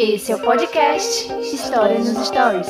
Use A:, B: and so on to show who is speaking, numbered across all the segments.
A: Esse é o podcast História nos Stories.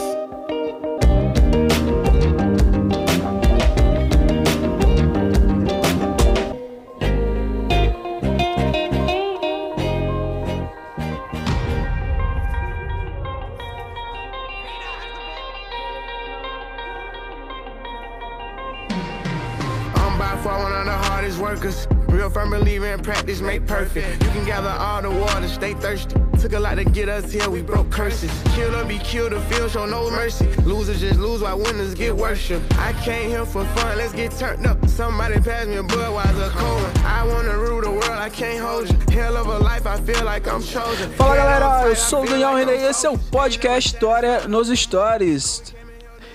B: Real firm believer in practice make perfect. You can gather all the water, stay thirsty. Took a lot to get us here, we broke curses. Kill or be killed, the field show no mercy. Losers just lose while winners get worship. I came here for fun, let's get turned up. Somebody pass me a Budweiser cold. I wanna rule the world, I can't hold you. Hell of a life, I feel like I'm chosen.
C: Fala galera, eu sou o Daniel René e esse é o podcast História nos Stories.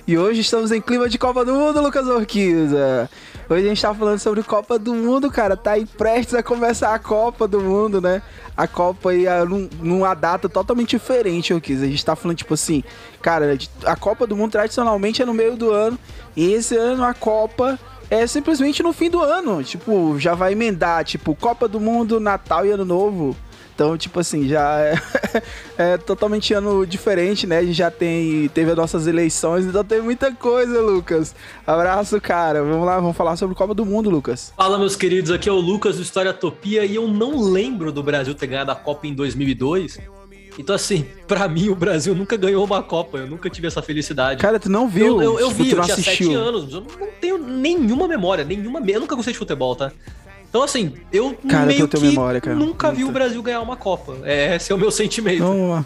C: E hoje estamos em clima de Copa do Mundo, Lucas Orquiza. Hoje a gente tá falando sobre Copa do Mundo, cara. Tá aí prestes a começar a Copa do Mundo, né? A Copa aí é num- numa data totalmente diferente, Orquiza. A gente tá falando, tipo assim, cara, a Copa do Mundo tradicionalmente é no meio do ano. E esse ano a Copa é simplesmente no fim do ano. Tipo, já vai emendar, tipo, Copa do Mundo, Natal e Ano Novo. Então, tipo assim, já é, é totalmente ano diferente, né? A gente já tem, teve as nossas eleições, então tem muita coisa, Lucas. Abraço, cara. Vamos lá, vamos falar sobre Copa do Mundo, Lucas.
D: Fala, meus queridos, aqui é o Lucas do História Topia e eu não lembro do Brasil ter ganhado a Copa em 2002. Então, assim, pra mim o Brasil nunca ganhou uma Copa, eu nunca tive essa felicidade.
C: Cara, tu não viu?
D: eu, eu, eu
C: Tipo,
D: vi, eu tinha
C: assistiu.
D: sete anos, eu não tenho nenhuma memória, nenhuma. Eu nunca gostei de futebol, tá? Então, assim, eu
C: Cara,
D: meio
C: eu
D: que
C: memória,
D: nunca vi o Brasil ganhar uma Copa. É, esse é o meu sentimento.
C: Vamos lá.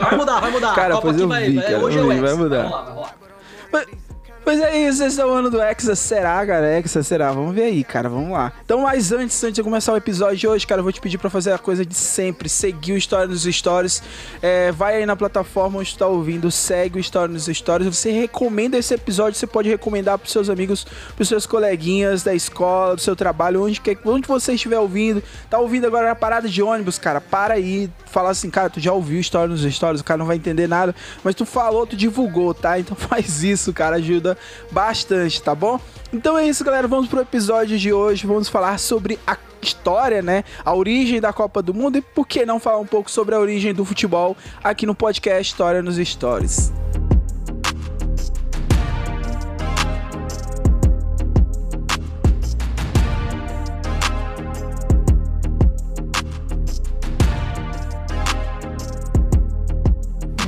D: Vai mudar, vai mudar.
C: Cara, pois eu vi,
D: vai-
C: cara,
D: hoje
C: eu
D: é o
C: vi, vai mudar.
D: Vai vai rolar.
C: Pois é isso, esse é o ano do Hexa. Será, cara? Hexa, será? Vamos ver aí, cara. Vamos lá. Então, mas antes, antes de começar o episódio de hoje, cara, eu vou te pedir pra fazer a coisa de sempre. Seguir o História nos Stories. É, vai aí na plataforma onde tu tá ouvindo, segue o História nos Stories. Você recomenda esse episódio, você pode recomendar pros seus amigos, pros seus coleguinhas da escola, do seu trabalho, onde, quer, onde você estiver ouvindo. Tá ouvindo agora a parada de ônibus, cara. Para aí, fala assim, cara, tu já ouviu História nos Stories, o cara não vai entender nada, mas tu falou, tu divulgou, tá? Então faz isso, cara, ajuda bastante, tá bom? Então é isso, galera, vamos pro episódio de hoje, vamos falar sobre a história, né? A origem da Copa do Mundo e por que não falar um pouco sobre a origem do futebol aqui no podcast História nos Stories.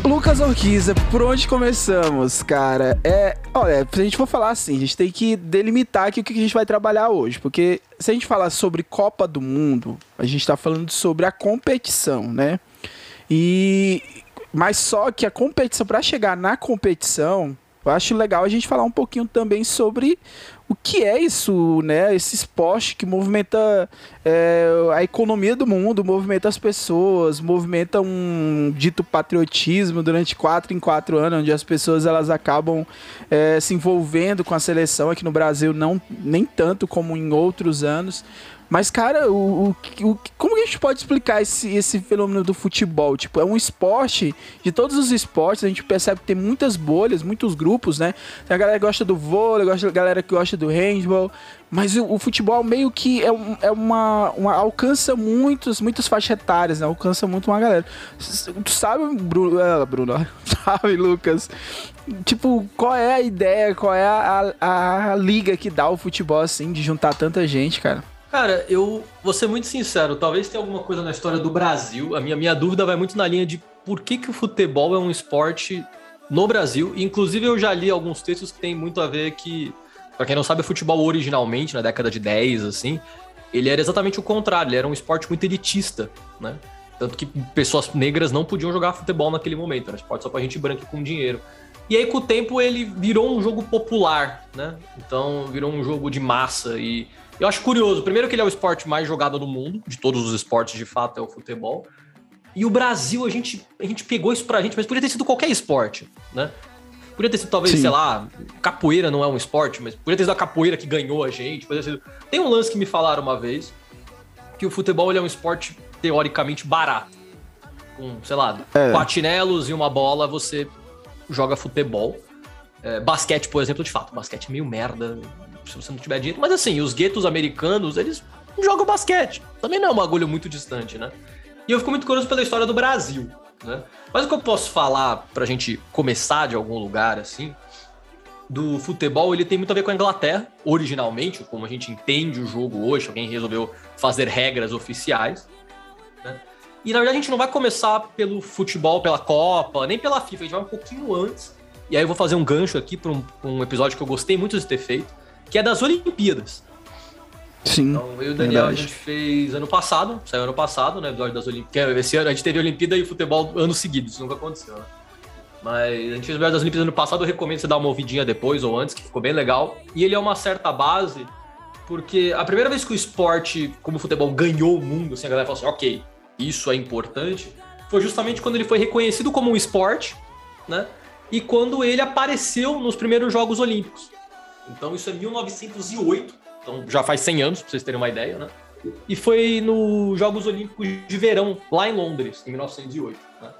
C: Lucas Orquiza, por onde começamos, cara? É, olha, se a gente for falar assim, a gente tem que delimitar aqui o que a gente vai trabalhar hoje, porque se a gente falar sobre Copa do Mundo, a gente tá falando sobre a competição, né? E mas só que a competição para chegar na competição, eu acho legal a gente falar um pouquinho também sobre o que é isso, né? Esse esporte que movimenta é, a economia do mundo, movimenta as pessoas, movimenta um dito patriotismo durante quatro em quatro anos, onde as pessoas elas acabam é, se envolvendo com a seleção aqui no Brasil, não nem tanto como em outros anos. Mas, cara, o, o, o- como a gente pode explicar esse, esse fenômeno do futebol? Tipo, é um esporte, de todos os esportes, a gente percebe que tem muitas bolhas, muitos grupos, né? Tem a galera que gosta do vôlei, gosta, a galera que gosta do handball, mas o, o futebol meio que é, um- é uma, uma- alcança muitos, muitas faixas etárias, né? Alcança muito uma galera. Tu sabe, Bruno, ah, Bruno, sabe, Lucas? Tipo, qual é a ideia, qual é a, a, a liga que dá o futebol, assim, de juntar tanta gente, cara?
D: Cara, eu vou ser muito sincero, talvez tenha alguma coisa na história do Brasil. A minha, minha dúvida vai muito na linha de por que, que o futebol é um esporte no Brasil. Inclusive, eu já li alguns textos que tem muito a ver que, pra quem não sabe, o futebol originalmente, na década de 10, assim, ele era exatamente o contrário, ele era um esporte muito elitista, né? Tanto que pessoas negras não podiam jogar futebol naquele momento, era esporte só pra gente branca com dinheiro. E aí, com o tempo, ele virou um jogo popular, né? Então, virou um jogo de massa. E eu acho curioso, primeiro que ele é o esporte mais jogado do mundo, de todos os esportes, de fato, é o futebol. E o Brasil, a gente, a gente pegou isso pra gente, mas podia ter sido qualquer esporte, né? Podia ter sido, talvez,
C: Sim.
D: sei lá, capoeira não é um esporte, mas podia ter sido a capoeira que ganhou a gente. Podia ter sido... Tem um lance que me falaram uma vez, que o futebol é um esporte teoricamente barato. Com, sei lá,
C: É.
D: patinelos e uma bola, você joga futebol. É, basquete, por exemplo, de fato, basquete é meio merda se você não tiver dinheiro. Mas assim, os guetos americanos, eles jogam basquete. Também não é um bagulho muito distante, né? E eu fico muito curioso pela história do Brasil. Né? Mas o que eu posso falar pra gente começar de algum lugar assim, do futebol, ele tem muito a ver com a Inglaterra, originalmente, como a gente entende o jogo hoje, alguém resolveu fazer regras oficiais. Né? E na verdade a gente não vai começar pelo futebol, pela Copa, nem pela FIFA, a gente vai um pouquinho antes. E aí eu vou fazer um gancho aqui para um, um, episódio que eu gostei muito de ter feito, que é das Olimpíadas.
C: Sim.
D: Então, eu e o Daniel, verdade. a gente fez ano passado, saiu ano passado, né? Episódio das Olimpíadas. Esse ano a gente teve Olimpíada e futebol anos seguidos, isso nunca aconteceu, né? Mas a gente fez o episódio das Olimpíadas ano passado, eu recomendo você dar uma ouvidinha depois ou antes, que ficou bem legal. E ele é uma certa base, porque a primeira vez que o esporte, como o futebol, ganhou o mundo, assim, a galera falou assim, ok, isso é importante, foi justamente quando ele foi reconhecido como um esporte, né? E quando ele apareceu nos primeiros Jogos Olímpicos. Então isso é 1908, então já faz 100 anos, pra vocês terem uma ideia, né? E foi nos Jogos Olímpicos de Verão, lá em Londres, em 1908. Né?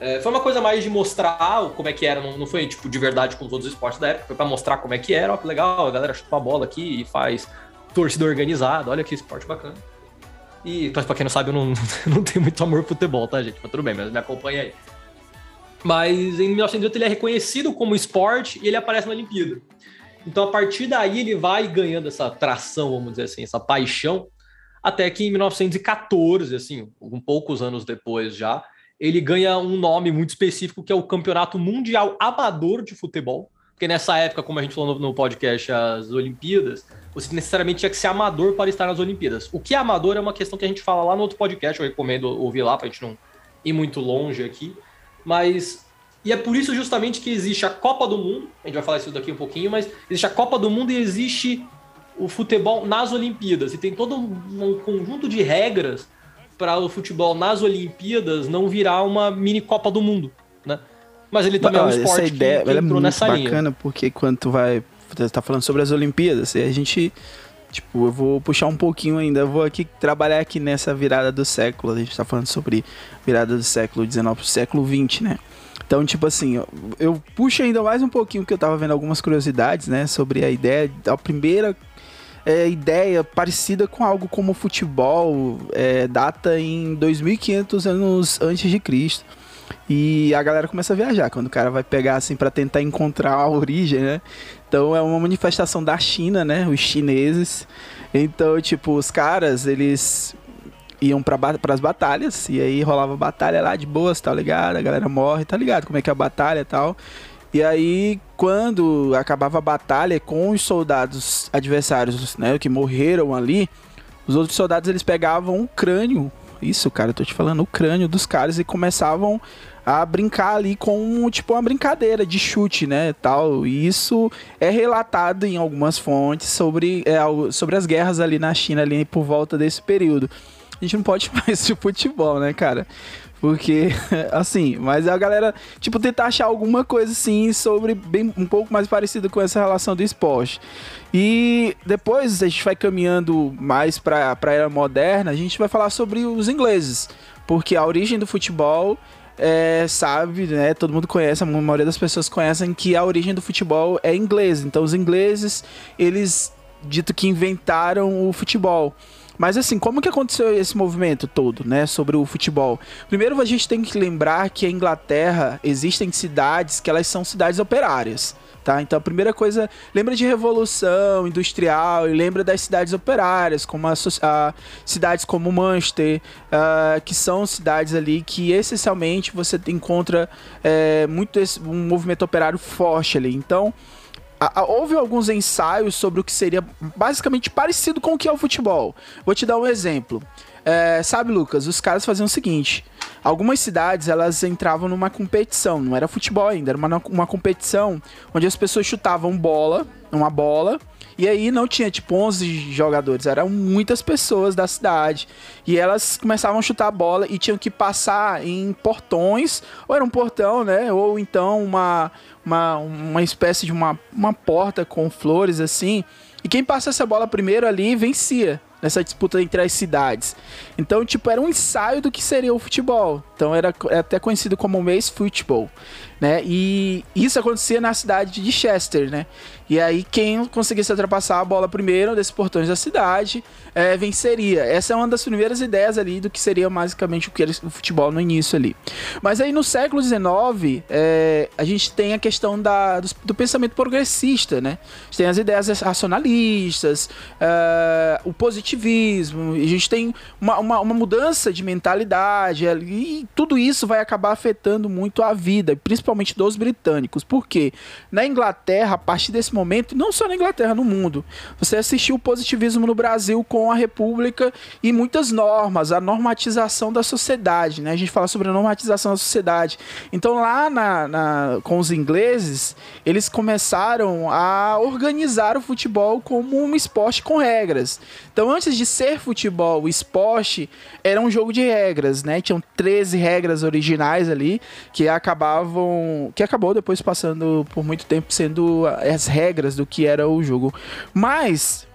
D: É, foi uma coisa mais de mostrar como é que era, não, não, foi tipo de verdade com os outros esportes da época, foi pra mostrar como é que era, ó, que legal, a galera chuta a bola aqui e faz torcida organizada, olha que esporte bacana. E pra quem não sabe, eu não, não tenho muito amor pro futebol, tá, gente? Mas tudo bem, mas me acompanha aí. Mas em 1908 ele é reconhecido como esporte e ele aparece na Olimpíada. Então a partir daí ele vai ganhando essa tração, vamos dizer assim, essa paixão, até que em 1914, assim, um poucos anos depois já, ele ganha um nome muito específico que é o Campeonato Mundial Amador de Futebol. Porque nessa época, como a gente falou no, podcast, as Olimpíadas, você necessariamente tinha que ser amador para estar nas Olimpíadas. O que é amador é uma questão que a gente fala lá no outro podcast, eu recomendo ouvir lá para a gente não ir muito longe aqui. Mas. E é por isso justamente que existe a Copa do Mundo, a gente vai falar isso daqui um pouquinho, mas existe a Copa do Mundo e existe o futebol nas Olimpíadas. E tem todo um conjunto de regras para o futebol nas Olimpíadas não virar uma mini Copa do Mundo, né? Mas ele também Mas, é um esporte essa ideia, que, que é entrou é nessa
C: bacana linha. porque quando tu vai você tá falando sobre as Olimpíadas, e a gente tipo, eu vou puxar um pouquinho ainda, eu vou aqui trabalhar aqui nessa virada do século, a gente tá falando sobre virada do século XIX pro século XX, né? Então, tipo assim, eu, puxo ainda mais um pouquinho que eu tava vendo algumas curiosidades, né, sobre a ideia, a primeira é, ideia parecida com algo como futebol, é, data em 2500 anos antes de Cristo. E a galera começa a viajar quando o cara vai pegar assim para tentar encontrar a origem, né? Então é uma manifestação da China, né? Os chineses. Então, tipo, os caras, eles iam para as batalhas e aí rolava batalha lá de boas, tá ligado? A galera morre, tá ligado? Como é que é a batalha e tal. E aí, quando acabava a batalha com os soldados adversários, né, que morreram ali, os outros soldados eles pegavam o crânio, isso, cara, eu tô te falando, o crânio dos caras e começavam a brincar ali com tipo uma brincadeira de chute, né, tal. E isso é relatado em algumas fontes sobre, é, sobre as guerras ali na China ali por volta desse período. A gente não pode mais de futebol, né, cara? Porque, assim, mas a galera, tipo, tentar achar alguma coisa assim sobre bem um pouco mais parecido com essa relação do esporte. E depois a gente vai caminhando mais para a era moderna, a gente vai falar sobre os ingleses, porque a origem do futebol é, sabe, né? Todo mundo conhece, a maioria das pessoas conhecem que a origem do futebol é inglesa. Então os ingleses, eles dito que inventaram o futebol. Mas assim, como que aconteceu esse movimento todo, né, sobre o futebol? Primeiro a gente tem que lembrar que a Inglaterra existem cidades que elas são cidades operárias. Tá? Então a primeira coisa, lembra de revolução industrial e lembra das cidades operárias, como a, a cidades como Manchester, uh, que são cidades ali que essencialmente você encontra é, muito esse, um movimento operário forte ali. Então houve alguns ensaios sobre o que seria basicamente parecido com o que é o futebol. Vou te dar um exemplo. É, sabe, Lucas, os caras faziam o seguinte: algumas cidades elas entravam numa competição, não era futebol ainda, era uma, uma competição onde as pessoas chutavam bola, uma bola, e aí não tinha tipo 11 jogadores, eram muitas pessoas da cidade. E elas começavam a chutar a bola e tinham que passar em portões, ou era um portão, né? Ou então uma, uma, uma espécie de uma, uma porta com flores assim. E quem passasse a bola primeiro ali vencia. nessa disputa entre as cidades. Então, tipo, era um ensaio do que seria o futebol. Então era, era até conhecido como mês futebol, né? E isso acontecia na cidade de Chester, né? E aí quem conseguisse ultrapassar a bola primeiro desses portões da cidade é, venceria. Essa é uma das primeiras ideias ali do que seria basicamente o que o futebol no início ali. Mas aí no século XIX é, a gente tem a questão da, do, do, pensamento progressista, né? A gente tem as ideias racionalistas, é, o positivismo, a gente tem uma, uma, uma mudança de mentalidade e tudo isso vai acabar afetando muito a vida, principalmente dos britânicos. Por quê? Na Inglaterra, a partir desse momento, não só na Inglaterra, no mundo, você assistiu o positivismo no Brasil com a República e muitas normas, a normatização da sociedade, né? A gente fala sobre a normatização da sociedade. Então, lá na, na com os ingleses, eles começaram a organizar o futebol como um esporte com regras. Então, antes de ser futebol, o esporte era um jogo de regras, né? Tinham 13 regras originais ali que acabavam, que acabou depois passando por muito tempo sendo as regras do que era o jogo. Mas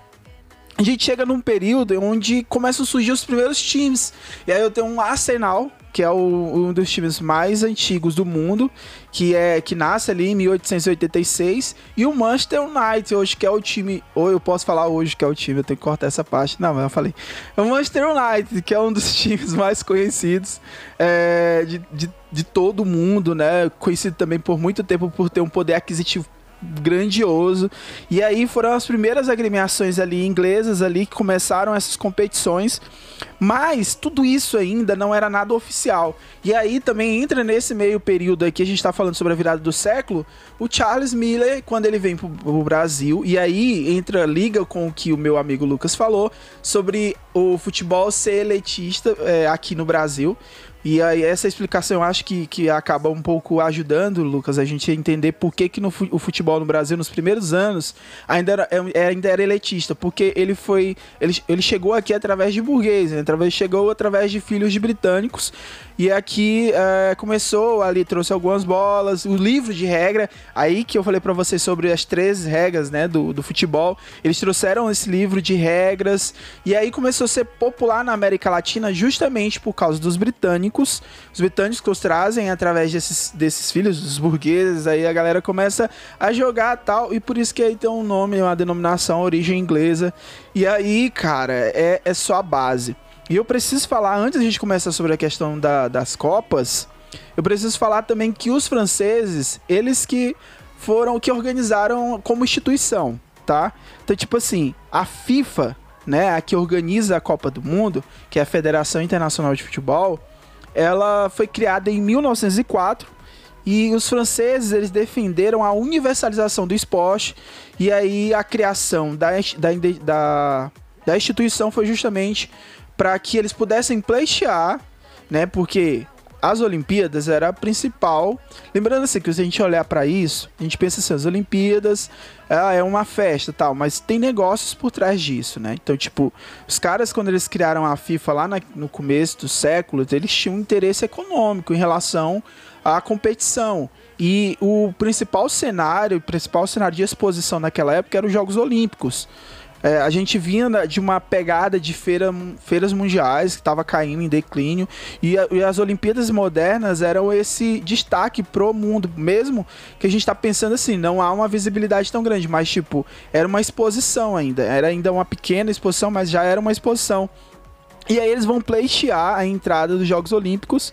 C: a gente chega num período onde começam a surgir os primeiros times. E aí eu tenho um Arsenal, que é o, um dos times mais antigos do mundo, que é que nasce ali em 1886, e o Manchester United hoje que é o time, ou eu posso falar hoje que é o time, eu tenho que cortar essa parte, não, mas eu falei, é o Manchester United, que é um dos times mais conhecidos é, de, de, de todo mundo, né, conhecido também por muito tempo por ter um poder aquisitivo grandioso. E aí foram as primeiras agremiações ali inglesas ali que começaram essas competições. Mas tudo isso ainda não era nada oficial. E aí também entra nesse meio período aqui, a gente está falando sobre a virada do século, o Charles Miller, quando ele vem para o Brasil, e aí entra, liga com o que o meu amigo Lucas falou sobre o futebol ser elitista é, aqui no Brasil. E aí essa explicação eu acho que, que acaba um pouco ajudando, Lucas, a gente a entender por que, que no, o futebol no Brasil, nos primeiros anos, ainda era, é, ainda era elitista. Porque ele foi. Ele, ele chegou aqui através de burgueses, né? através, chegou através de filhos de britânicos e aqui é, começou ali, trouxe algumas bolas, o livro de regra, aí que eu falei para vocês sobre as três regras né, do, do futebol. Eles trouxeram esse livro de regras e aí começou a ser popular na América Latina justamente por causa dos britânicos. Os britânicos trazem através desses, desses filhos, dos burgueses, aí a galera começa a jogar tal, e por isso que aí tem um nome, uma denominação, origem inglesa. E aí, cara, é, é só a base. E eu preciso falar, antes a gente começar sobre a questão da, das Copas, eu preciso falar também que os franceses, eles que foram que organizaram como instituição, tá? Então, tipo assim, a FIFA, né, a que organiza a Copa do Mundo, que é a Federação Internacional de Futebol, ela foi criada em 1904 e os franceses eles defenderam a universalização do esporte e aí a criação da, da, da, da instituição foi justamente para que eles pudessem pleitear, né? Porque as Olimpíadas era a principal. Lembrando assim que se a gente olhar para isso, a gente pensa assim, as Olimpíadas ah, é uma festa, tal, mas tem negócios por trás disso, né? Então, tipo, os caras quando eles criaram a FIFA lá na, no começo do século, eles tinham um interesse econômico em relação à competição. E o principal cenário, o principal cenário de exposição naquela época eram os Jogos Olímpicos. É, a gente vinha de uma pegada de feira, feiras mundiais que estava caindo em declínio e, a, e, as Olimpíadas modernas eram esse destaque pro mundo, mesmo que a gente está pensando assim, não há uma visibilidade tão grande, mas tipo, era uma exposição ainda, era ainda uma pequena exposição, mas já era uma exposição. E aí eles vão pleitear a entrada dos Jogos Olímpicos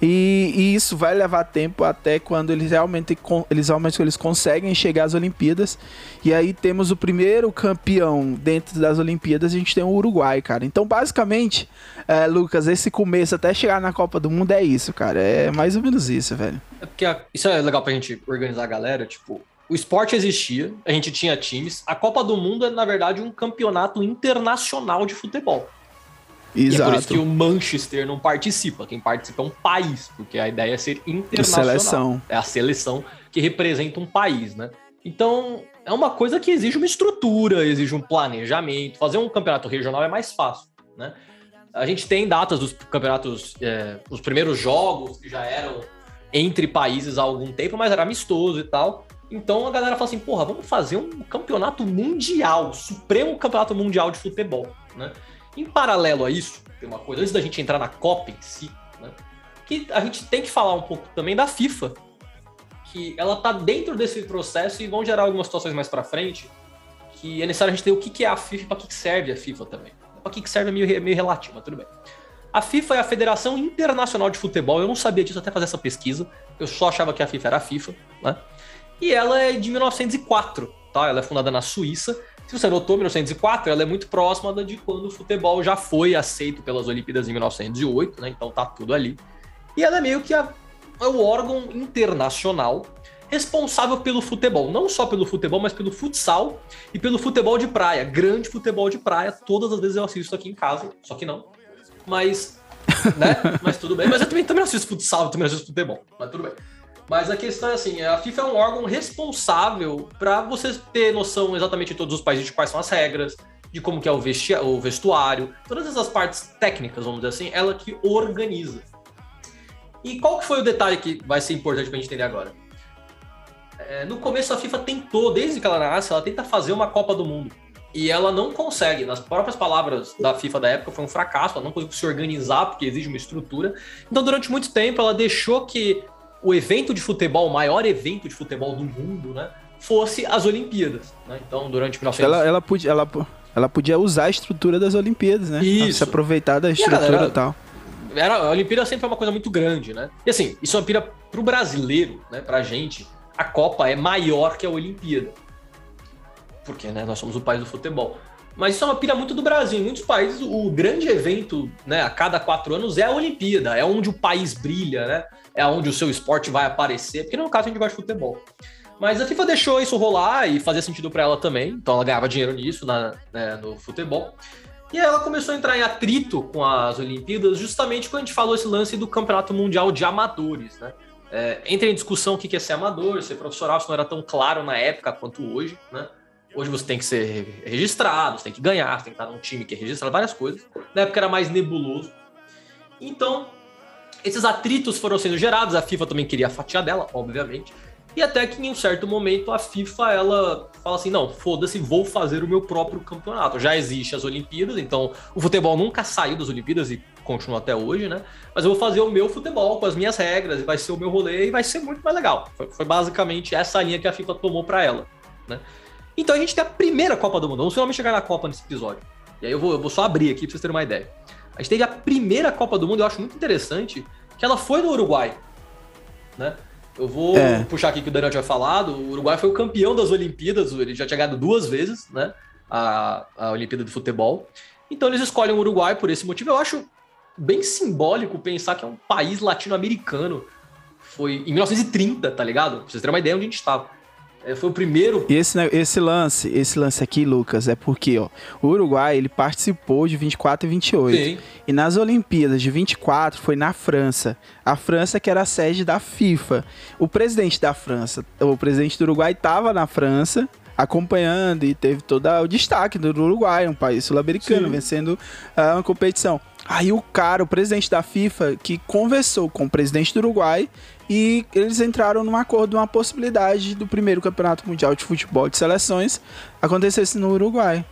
C: e, e, isso vai levar tempo até quando eles realmente eles realmente eles conseguem chegar às Olimpíadas. E aí temos o primeiro campeão dentro das Olimpíadas, a gente tem o Uruguai, cara. Então basicamente, é, Lucas, esse começo até chegar na Copa do Mundo é isso, cara. É mais ou menos isso, velho.
D: É porque a, isso é legal pra gente organizar a galera, tipo, o esporte existia, a gente tinha times. A Copa do Mundo é, na verdade, um campeonato internacional de futebol. Exato. E é por isso que o Manchester não participa. Quem participa é um país, porque a ideia é ser internacional. Seleção. É a seleção que representa um país, né? Então, é uma coisa que exige uma estrutura, exige um planejamento. Fazer um campeonato regional é mais fácil, né? A gente tem datas dos campeonatos, é, os primeiros jogos que já eram entre países há algum tempo, mas era amistoso e tal. Então a galera fala assim: porra, vamos fazer um campeonato mundial, supremo campeonato mundial de futebol. né? Em paralelo a isso, tem uma coisa, antes da gente entrar na Copa em si, né? Que a gente tem que falar um pouco também da FIFA, que ela tá dentro desse processo e vão gerar algumas situações mais para frente, que é necessário a gente ter o que é a FIFA e para que serve a FIFA também. Para que serve é meio, meio relativo, mas tudo bem. A FIFA é a Federação Internacional de Futebol. Eu não sabia disso até fazer essa pesquisa. Eu só achava que a FIFA era a FIFA, né? E ela é de 1904, tá? Ela é fundada na Suíça. Se você notou, 1904, ela é muito próxima de quando o futebol já foi aceito pelas Olimpíadas em 1908, né? Então tá tudo ali. E ela é meio que a, é o órgão internacional responsável pelo futebol, não só pelo futebol, mas pelo futsal e pelo futebol de praia, grande futebol de praia. Todas as vezes eu assisto aqui em casa, só que não. Mas, né? mas tudo bem. Mas eu também, também assisto futsal, também assisto futebol, mas tudo bem. Mas a questão é assim, a FIFA é um órgão responsável para você ter noção exatamente de todos os países de quais são as regras, de como que é o, o vestuário, todas essas partes técnicas, vamos dizer assim, ela que organiza. E qual que foi o detalhe que vai ser importante para a gente entender agora? É, no começo a FIFA tentou, desde que ela nasce, ela tenta fazer uma Copa do Mundo. E ela não consegue, nas próprias palavras da FIFA da época, foi um fracasso, ela não conseguiu se organizar porque exige uma estrutura. Então, durante muito tempo, ela deixou que o evento de futebol, o maior evento de futebol do mundo, né, fosse as Olimpíadas. Né? Então, durante 1900...
C: Ela, ela, podia, ela, ela podia usar a estrutura das Olimpíadas, né?
D: Isso.
C: Se aproveitar da estrutura e tal.
D: Era, a Olimpíada sempre foi uma coisa muito grande, né? E assim, isso é uma pira pro brasileiro, né, pra gente, a Copa é maior que a Olimpíada. Porque, né, nós somos o país do futebol. Mas isso é uma pira muito do Brasil. Em muitos países, o grande evento, né, a cada quatro anos é a Olimpíada. É onde o país brilha, né? É onde o seu esporte vai aparecer. Porque no caso a gente gosta de futebol. Mas a FIFA deixou isso rolar e fazia sentido para ela também. Então ela ganhava dinheiro nisso na, né, no futebol. E ela começou a entrar em atrito com as Olimpíadas, justamente quando a gente falou esse lance do Campeonato Mundial de Amadores, né? É, entra em discussão o que é ser amador, ser profissional, isso não era tão claro na época quanto hoje, né? Hoje você tem que ser registrado, você tem que ganhar, você tem que estar num time que é registrado, várias coisas. Na época era mais nebuloso. Então, esses atritos foram sendo gerados, a FIFA também queria fatiar dela, obviamente. E até que em um certo momento a FIFA ela fala assim: não, foda-se, vou fazer o meu próprio campeonato. Já existe as Olimpíadas, então o futebol nunca saiu das Olimpíadas e continua até hoje, né? Mas eu vou fazer o meu futebol com as minhas regras, e vai ser o meu rolê e vai ser muito mais legal. Foi, foi basicamente essa linha que a FIFA tomou para ela, né? Então a gente tem a primeira Copa do Mundo. Vamos finalmente chegar na Copa nesse episódio. E aí eu vou, eu vou só abrir aqui pra vocês terem uma ideia. A gente teve a primeira Copa do Mundo, eu acho muito interessante, que ela foi no Uruguai, né? Eu vou é. puxar aqui que o Daniel tinha falado. O Uruguai foi o campeão das Olimpíadas, ele já tinha ganhado duas vezes, né? A, a Olimpíada de Futebol. Então eles escolhem o Uruguai por esse motivo. Eu acho bem simbólico pensar que é um país latino-americano. Foi em 1930, tá ligado? Pra vocês terem uma ideia onde a gente estava. É, foi o primeiro.
C: E esse, esse lance, esse lance aqui, Lucas, é porque, ó, o Uruguai, ele participou de 24 e 28. Sim. E nas Olimpíadas de 24 foi na França. A França que era a sede da FIFA. O presidente da França, o presidente do Uruguai estava na França, acompanhando e teve todo o destaque do Uruguai, um país sul-americano, vencendo uh, uma competição. Aí o cara, o presidente da FIFA, que conversou com o presidente do Uruguai e eles entraram num acordo, uma possibilidade do primeiro campeonato mundial de futebol de seleções acontecesse no Uruguai.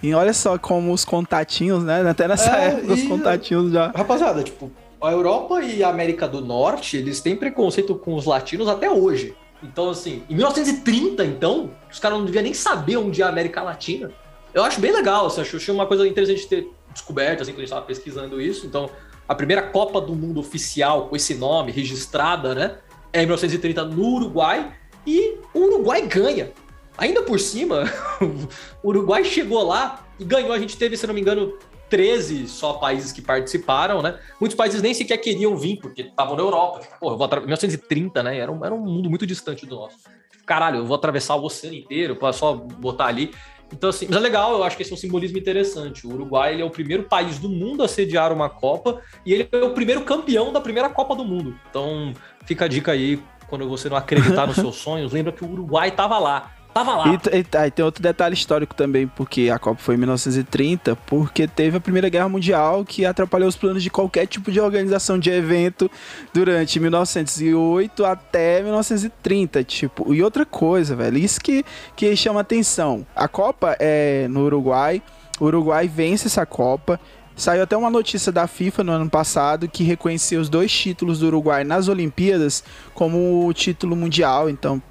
C: E olha só como os contatinhos, né? Até nessa é, época, os contatinhos já.
D: Rapaziada, tipo, a Europa e a América do Norte, eles têm preconceito com os latinos até hoje. Então, assim, em 1930, então, os caras não deviam nem saber onde é a América Latina. Eu acho bem legal, assim, achei uma coisa interessante de ter descoberto, assim, quando a gente estava pesquisando isso. Então, a primeira Copa do Mundo oficial com esse nome, registrada, né? É em 1930 no Uruguai. E o Uruguai ganha. Ainda por cima, o Uruguai chegou lá e ganhou. A gente teve, se não me engano, 13 só países que participaram, né? Muitos países nem sequer queriam vir, porque estavam na Europa. Pô, eu vou 1930, né? Era um, era um mundo muito distante do nosso. Caralho, eu vou atravessar o oceano inteiro para só botar ali. Então, assim, mas é legal, eu acho que esse é um simbolismo interessante. O Uruguai ele é o primeiro país do mundo a sediar uma Copa e ele é o primeiro campeão da primeira Copa do Mundo. Então, fica a dica aí, quando você não acreditar nos seus sonhos, lembra que o Uruguai estava lá. Tava lá.
C: E, e, e, tem outro detalhe histórico também, porque a Copa foi em 1930, porque teve a Primeira Guerra Mundial que atrapalhou os planos de qualquer tipo de organização de evento durante 1908 até 1930, tipo. E outra coisa, velho, isso que, que chama atenção. A Copa é no Uruguai, O Uruguai vence essa Copa. Saiu até uma notícia da FIFA no ano passado que reconheceu os dois títulos do Uruguai nas Olimpíadas como título mundial. Então,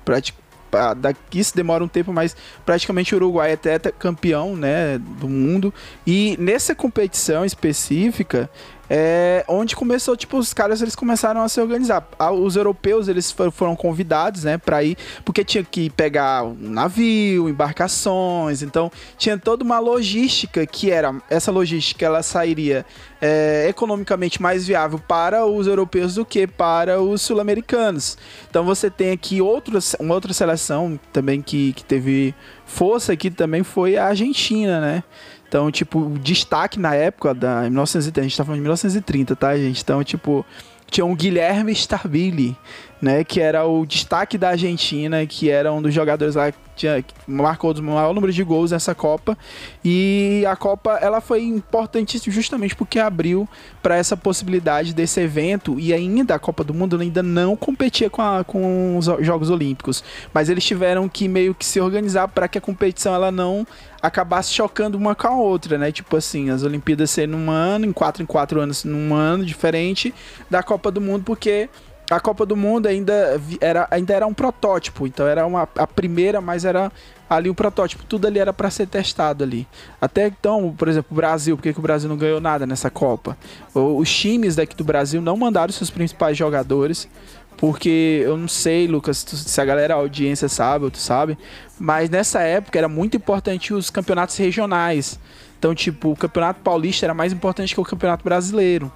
C: daqui isso demora um tempo, mas praticamente o Uruguai é até campeão, né, do mundo. E nessa competição específica, é, onde começou, tipo, os caras eles começaram a se organizar. Os europeus eles foram convidados, né, para ir, porque tinha que pegar um navio, embarcações, então tinha toda uma logística que era essa logística ela sairia é, economicamente mais viável para os europeus do que para os sul-americanos. Então você tem aqui outra, uma outra seleção também que, que teve força aqui também foi a Argentina, né? Então, tipo, o destaque na época da 1930, a gente tá falando de 1930, tá, gente? Então, tipo, tinha um Guilherme Starbili, né, que era o destaque da Argentina, que era um dos jogadores lá tinha, marcou o maior número de gols nessa Copa. E a Copa ela foi importante justamente porque abriu para essa possibilidade desse evento e ainda a Copa do Mundo ainda não competia com, a, com os Jogos Olímpicos, mas eles tiveram que meio que se organizar para que a competição ela não acabasse chocando uma com a outra, né? Tipo assim, as Olimpíadas ser num ano, em quatro em quatro anos num ano diferente da Copa do Mundo, porque a Copa do Mundo ainda era, ainda era um protótipo, então era uma, a primeira, mas era ali um protótipo, tudo ali era para ser testado ali. Até então, por exemplo, o Brasil, por que, que o Brasil não ganhou nada nessa Copa? Os times daqui do Brasil não mandaram seus principais jogadores, porque eu não sei, Lucas, se a galera, a audiência sabe, ou tu sabe, mas nessa época era muito importante os campeonatos regionais. Então, tipo, o Campeonato Paulista era mais importante que o Campeonato Brasileiro.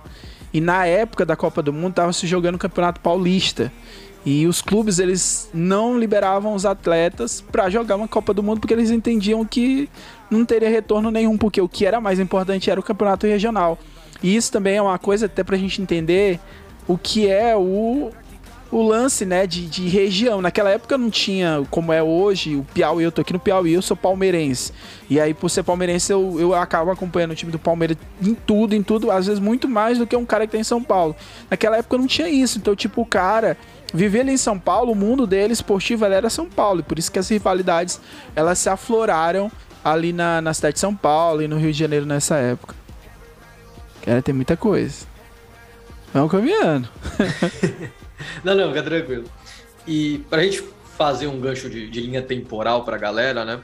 C: E na época da Copa do Mundo tava se jogando o Campeonato Paulista. E os clubes eles não liberavam os atletas para jogar uma Copa do Mundo porque eles entendiam que não teria retorno nenhum, porque o que era mais importante era o campeonato regional. E isso também é uma coisa até pra gente entender o que é o o lance, né, de, de região. Naquela época não tinha, como é hoje, o Piauí. Eu tô aqui no Piauí, eu sou palmeirense. E aí, por ser palmeirense, eu, eu acabo acompanhando o time do Palmeiras em tudo, em tudo, às vezes muito mais do que um cara que tem em São Paulo. Naquela época não tinha isso. Então, tipo, o cara vivia ali em São Paulo, o mundo dele esportivo era São Paulo. E por isso que as rivalidades, elas se afloraram ali na, na cidade de São Paulo e no Rio de Janeiro nessa época. Cara, tem muita coisa. Vamos caminhando.
D: Não, não, fica tranquilo. E pra gente fazer um gancho de, de linha temporal pra galera, né?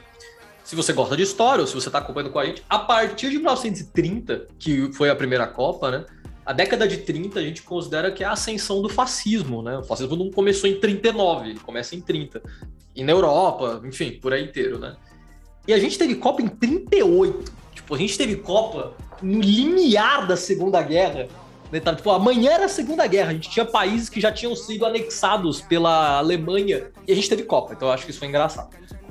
D: Se você gosta de história ou se você tá acompanhando com a gente, a partir de 1930, que foi a primeira Copa, né? A década de 30 a gente considera que é a ascensão do fascismo, né? O fascismo não começou em 39, ele começa em 30. E na Europa, enfim, por aí inteiro, né? E a gente teve Copa em 38. Tipo, a gente teve Copa no limiar da Segunda Guerra né, tipo, amanhã era a Segunda Guerra, a gente tinha países que já tinham sido anexados pela Alemanha e a gente teve Copa, então eu acho que isso foi engraçado.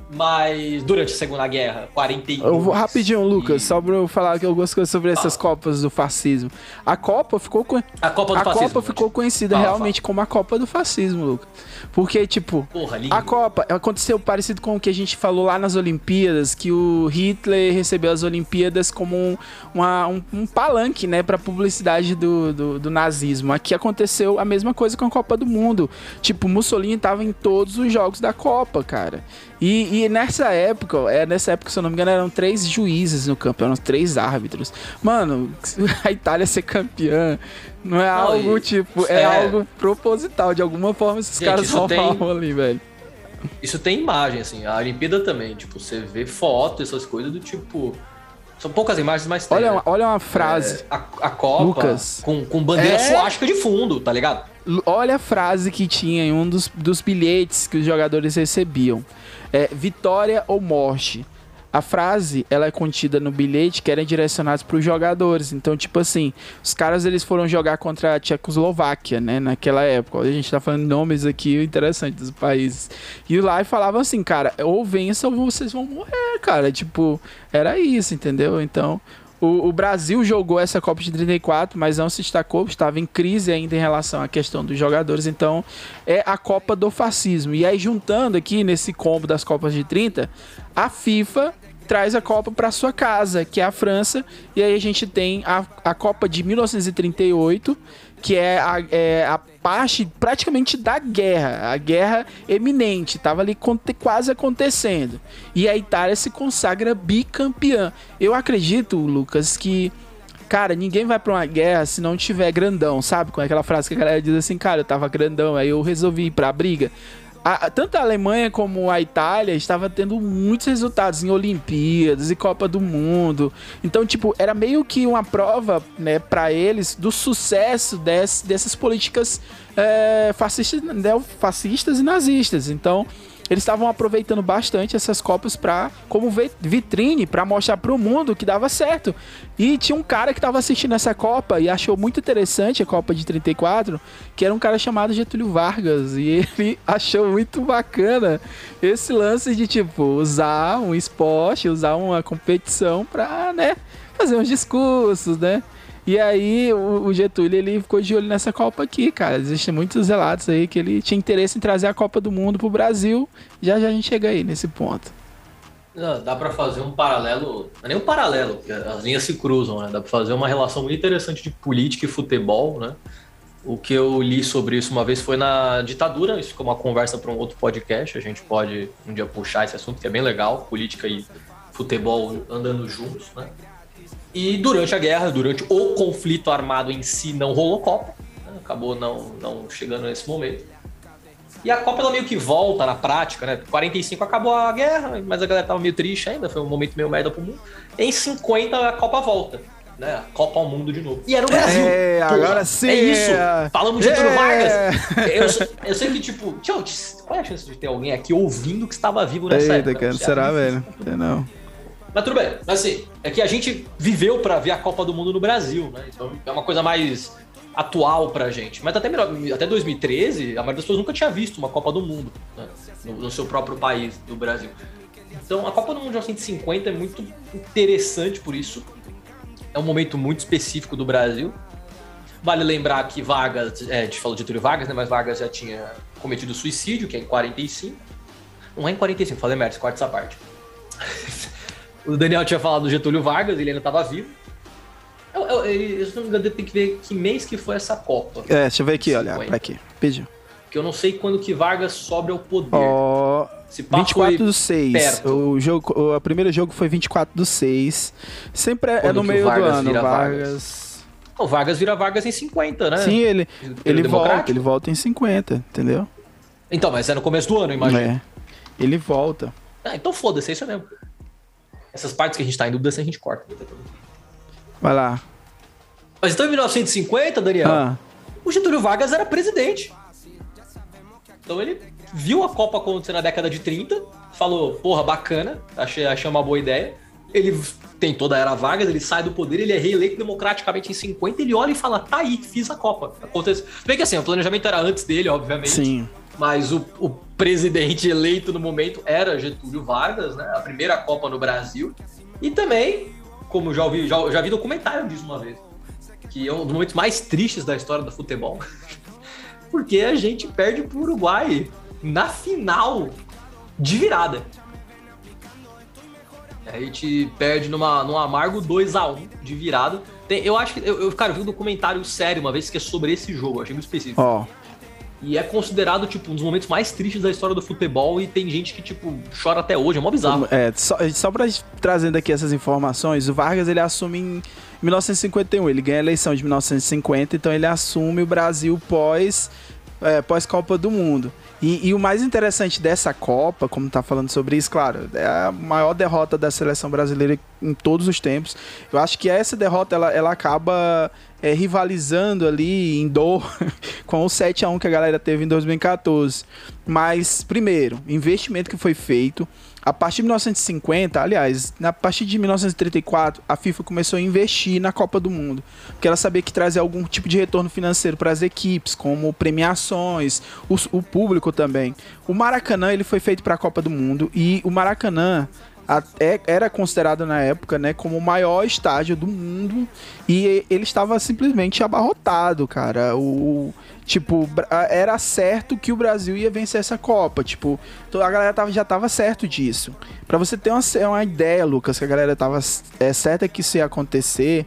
D: Mas durante a Segunda Guerra, 41.
C: Eu vou rapidinho, Lucas, e... só pra eu falar algumas coisas sobre essas ah. Copas do fascismo. A Copa ficou
D: A Copa do
C: a
D: fascismo.
C: Copa ficou conhecida fala, realmente fala. como a Copa do fascismo, Lucas. Porque, tipo,
D: Porra,
C: a Copa aconteceu parecido com o que a gente falou lá nas Olimpíadas, que o Hitler recebeu as Olimpíadas como um, uma, um, um palanque, né, pra publicidade do, do, do, nazismo. Aqui aconteceu a mesma coisa com a Copa do Mundo. Tipo, Mussolini tava em todos os jogos da Copa, cara. E, e, nessa época, é, nessa época, se eu não me engano, eram três juízes no campo, eram três árbitros. Mano, a Itália ser campeã não é não, algo, tipo, é, é, algo proposital. De alguma forma, esses Gente, caras roubavam tem... ali, velho.
D: Isso tem imagem, assim, a Olimpíada também, tipo, você vê foto, essas coisas do tipo. São poucas imagens, mas tem.
C: Olha,
D: né?
C: olha uma frase.
D: É, a, a Copa
C: Lucas.
D: Com, com bandeira é... suástica de fundo, tá ligado?
C: Olha a frase que tinha em um dos, dos bilhetes que os jogadores recebiam é vitória ou morte. A frase, ela é contida no bilhete que era direcionado para os jogadores. Então, tipo assim, os caras eles foram jogar contra a Tchecoslováquia, né, naquela época. A gente tá falando nomes aqui interessantes dos países. E lá falava assim, cara, ou vença ou vocês vão morrer, cara. Tipo, era isso, entendeu? Então, o, o, Brasil jogou essa Copa de 34, mas não se destacou, estava em crise ainda em relação à questão dos jogadores, então é a Copa do Fascismo. E aí, juntando aqui nesse combo das Copas de 30, a FIFA traz a Copa para sua casa, que é a França, e aí a gente tem a, a Copa de 1938, que é a, é a parte praticamente da guerra, a guerra eminente, estava ali quase acontecendo. E a Itália se consagra bicampeã. Eu acredito, Lucas, que cara, ninguém vai pra uma guerra se não tiver grandão, sabe? Com aquela frase que a galera diz assim, cara, eu tava grandão, aí eu resolvi ir pra briga. A, tanto a Alemanha como a Itália estava tendo muitos resultados em Olimpíadas e Copa do Mundo. Então, tipo, era meio que uma prova, né, para eles do sucesso desse, dessas políticas é, fascistas, né, fascistas e nazistas. Então, eles estavam aproveitando bastante essas copas para como vitrine para mostrar para o mundo que dava certo. E tinha um cara que estava assistindo essa Copa e achou muito interessante a Copa de 34, que era um cara chamado Getúlio Vargas e ele achou muito bacana esse lance de tipo usar um esporte, usar uma competição para, né, fazer uns discursos, né? E aí o, Getúlio ele ficou de olho nessa Copa aqui, cara. Existem muitos relatos aí que ele tinha interesse em trazer a Copa do Mundo pro Brasil. Já já a gente chega aí nesse ponto.
D: Dá para fazer um paralelo, não é nem um paralelo, porque as linhas se cruzam, né? Dá para fazer uma relação muito interessante de política e futebol, né? O que eu li sobre isso uma vez foi na ditadura, isso ficou uma conversa para um outro podcast, a gente pode um dia puxar esse assunto que é bem legal, política e futebol andando juntos, né? E durante a guerra, durante o conflito armado em si, não rolou Copa. Né? Acabou não, não chegando nesse momento. E a Copa ela meio que volta na prática, né? 45 acabou a guerra, mas a galera tava meio triste ainda, foi um momento meio merda pro mundo. Em 50 a Copa volta. Né? A Copa ao mundo de novo. E era o Brasil.
C: É, Porra, agora sim.
D: É isso. Falamos de Getúlio é. Vargas. Eu, eu sei que, tipo, tchau, qual é a chance de ter alguém aqui ouvindo que estava vivo nessa
C: Eita, época? Cara, será, velho? Não.
D: Mas tudo bem. Mas assim, é que a gente viveu para ver a Copa do Mundo no Brasil, né? Então é uma coisa mais atual pra gente. Mas até, até 2013, a maioria das pessoas nunca tinha visto uma Copa do Mundo né? no, no, seu próprio país, no Brasil. Então a Copa do Mundo de 1950 é muito interessante por isso. É um momento muito específico do Brasil. Vale lembrar que Vargas, é, a gente falou de Túlio Vargas, né? Mas Vargas já tinha cometido suicídio, que é em 45. Não é em 45, falei merda, corta essa parte. O Daniel tinha falado do Getúlio Vargas, ele ainda estava vivo. Eu, eu, eu, se não me engano, tem que ver que mês que foi essa Copa.
C: É, deixa eu ver aqui, olha, pra aqui. Pediu.
D: Que eu não sei quando que Vargas sobe ao poder.
C: Ó, oh, 24 do 6. Perto. O jogo, o primeiro jogo foi 24 do 6. Sempre é, é no meio do ano, Vargas. Vargas.
D: O Vargas vira Vargas em 50, né?
C: Sim, ele, ele volta, ele volta em 50, entendeu?
D: Então, mas é no começo do ano, imagina.
C: É. Ele volta.
D: Ah, então foda-se, é isso mesmo. Essas partes que a gente tá em dúvida, a gente corta.
C: Vai lá.
D: Mas então em 1950, Daniel, ah. o Getúlio Vargas era presidente. Então ele viu a Copa acontecer na década de 30, falou, porra, bacana, achei, achei uma boa ideia. Ele tem toda a era Vargas, ele sai do poder, ele é reeleito democraticamente em 50, ele olha e fala, tá aí, fiz a Copa. Acontece. Bem que assim, o planejamento era antes dele, obviamente.
C: Sim.
D: Mas o, o presidente eleito no momento era Getúlio Vargas, né? A primeira Copa no Brasil. E também, como já ouvi, já, já vi documentário disso uma vez, que é um dos momentos mais tristes da história do futebol. Porque a gente perde pro Uruguai na final de virada. A gente perde numa, num amargo 2 a 1 de virada. Tem, eu acho que. Eu, eu, cara, vi um documentário sério uma vez que é sobre esse jogo, achei muito específico.
C: Ó. Oh.
D: E é considerado, tipo, um dos momentos mais tristes da história do futebol e tem gente que, tipo, chora até hoje, é mó bizarro.
C: É, só, só pra trazendo aqui essas informações, o Vargas, ele assume em 1951, ele ganha a eleição de 1950, então ele assume o Brasil pós, é, pós Copa do Mundo. E, e, o mais interessante dessa Copa, como tá falando sobre isso, claro, é a maior derrota da seleção brasileira em todos os tempos. Eu acho que essa derrota ela, ela acaba é, rivalizando ali em dor com o 7 a 1 que a galera teve em 2014. Mas, primeiro, investimento que foi feito. A partir de 1950, aliás, na partir de 1934, a FIFA começou a investir na Copa do Mundo, porque ela sabia que trazia algum tipo de retorno financeiro para as equipes, como premiações, o, o público também. O Maracanã ele foi feito para a Copa do Mundo e o Maracanã era considerado na época, né, como o maior estádio do mundo e ele estava simplesmente abarrotado, cara. O tipo, era certo que o Brasil ia vencer essa Copa, tipo, a galera tava, já tava certo disso. Para você ter uma, uma ideia, Lucas, que a galera tava é certa que ia acontecer,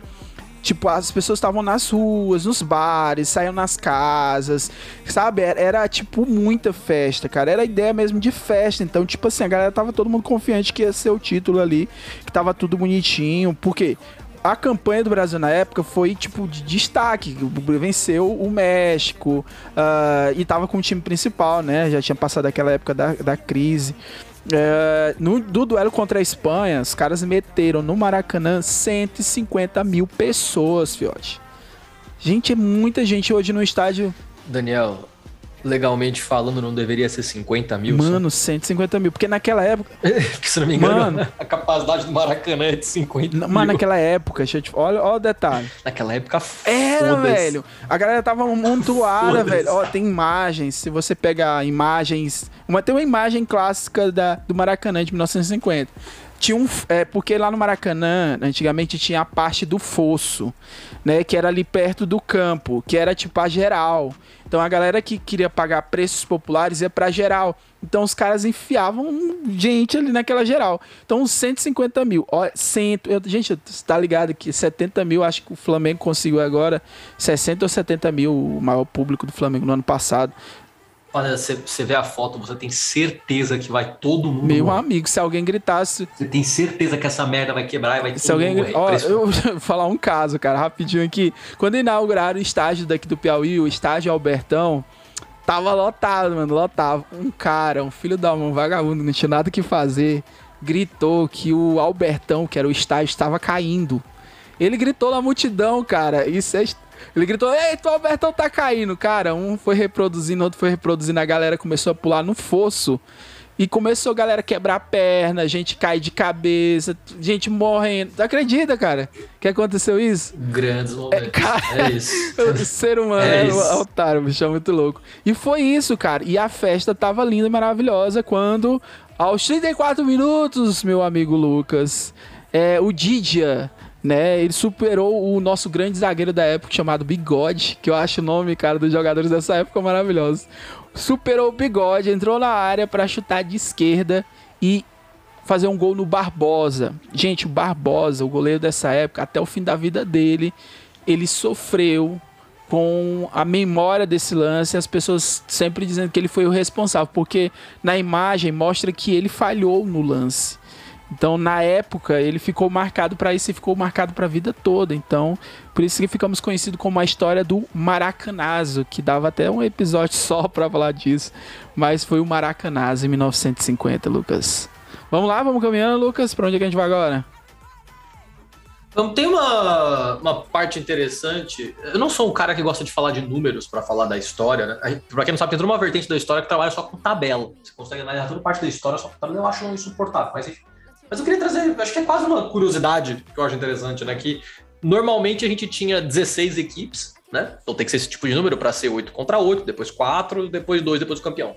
C: Tipo, as pessoas estavam nas ruas, nos bares, saíam nas casas, sabe? Era, era, tipo muita festa, cara. Era a ideia mesmo de festa. Então, tipo assim, a galera tava todo mundo confiante que ia ser o título ali, que tava tudo bonitinho. Porque a campanha do Brasil na época foi tipo de destaque. Venceu o México uh, e tava com o time principal, né? Já tinha passado aquela época da, da crise. Uh, no, do duelo contra a Espanha, os caras meteram no Maracanã 150 mil pessoas, fiote. Gente, é muita gente hoje no estádio.
D: Daniel, legalmente falando, não deveria ser 50 mil?
C: Mano, só? 150 mil. Porque naquela época.
D: porque, se não me engano, Mano, a capacidade do Maracanã é de 50 mil.
C: Mas naquela época, deixa eu te... olha, olha o detalhe.
D: Naquela época,
C: Era, velho. A galera tava montuada, velho. Ó, tem imagens. Se você pegar imagens. Uma, tem uma imagem clássica da, do Maracanã de 1950 tinha um. É, porque lá no Maracanã, antigamente tinha a parte do fosso, né? Que era ali perto do campo, que era tipo a geral. Então a galera que queria pagar preços populares ia pra geral. Então os caras enfiavam gente ali naquela geral. Então uns 150 mil. Olha, cento, eu, gente, tá ligado que 70 mil, acho que o Flamengo conseguiu agora 60 ou 70 mil, o maior público do Flamengo no ano passado.
D: Olha, você vê a foto, você tem certeza que vai todo mundo.
C: Meu morrer. amigo, se alguém gritasse.
D: Você tem certeza que essa merda vai quebrar e vai
C: se alguém morrer. Ó, eu vou falar um caso, cara, rapidinho aqui. Quando inauguraram o estádio daqui do Piauí, o estádio Albertão, tava lotado, mano, lotado. Um cara, um filho da mão, vagabundo, não tinha nada que fazer, gritou que o Albertão, que era o estádio, estava caindo. Ele gritou na multidão, cara. Isso é ele gritou: Eita, o Albertão tá caindo. Cara, um foi reproduzindo, outro foi reproduzindo. A galera começou a pular no fosso. E começou a galera quebrar a perna, gente cair de cabeça, gente morrendo. Tu acredita, cara? Que aconteceu isso?
D: Grandes momentos. É, cara, é isso.
C: o ser humano é, é um otário, bicho, é muito louco. E foi isso, cara. E a festa tava linda e maravilhosa quando, aos 34 minutos, meu amigo Lucas, é, o Didia né? Ele superou o nosso grande zagueiro da época chamado Bigode, que eu acho o nome, cara, dos jogadores dessa época maravilhoso. Superou o Bigode, entrou na área para chutar de esquerda e fazer um gol no Barbosa. Gente, o Barbosa, o goleiro dessa época, até o fim da vida dele, ele sofreu com a memória desse lance, as pessoas sempre dizendo que ele foi o responsável, porque na imagem mostra que ele falhou no lance. Então, na época, ele ficou marcado para isso e ficou marcado para a vida toda. Então, por isso que ficamos conhecidos como a história do Maracanazo, que dava até um episódio só para falar disso. Mas foi o Maracanazo em 1950, Lucas. Vamos lá, vamos caminhando, Lucas. Para onde é que a gente vai agora?
D: Então, tem uma, uma parte interessante. Eu não sou um cara que gosta de falar de números para falar da história, né? Pra quem não sabe, tem toda uma vertente da história que trabalha só com tabela. Você consegue analisar toda parte da história só com tabela. Eu acho insuportável, mas enfim. Mas eu queria trazer, acho que é quase uma curiosidade que eu acho interessante, né? Que normalmente a gente tinha 16 equipes, né? Então tem que ser esse tipo de número para ser 8 contra 8, depois 4, depois 2, depois o campeão.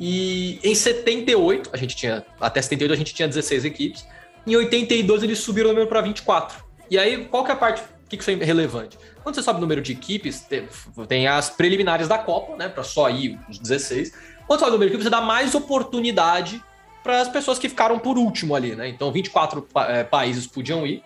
D: E em 78, a gente tinha, até 78 a gente tinha 16 equipes. Em 82 eles subiram o número para 24. E aí, qual que é a parte que isso é relevante? Quando você sobe o número de equipes, tem, tem as preliminares da Copa, né? Para só ir os 16. Quando você sobe o número de equipes, você dá mais oportunidade para as pessoas que ficaram por último ali, né? Então 24 é, países podiam ir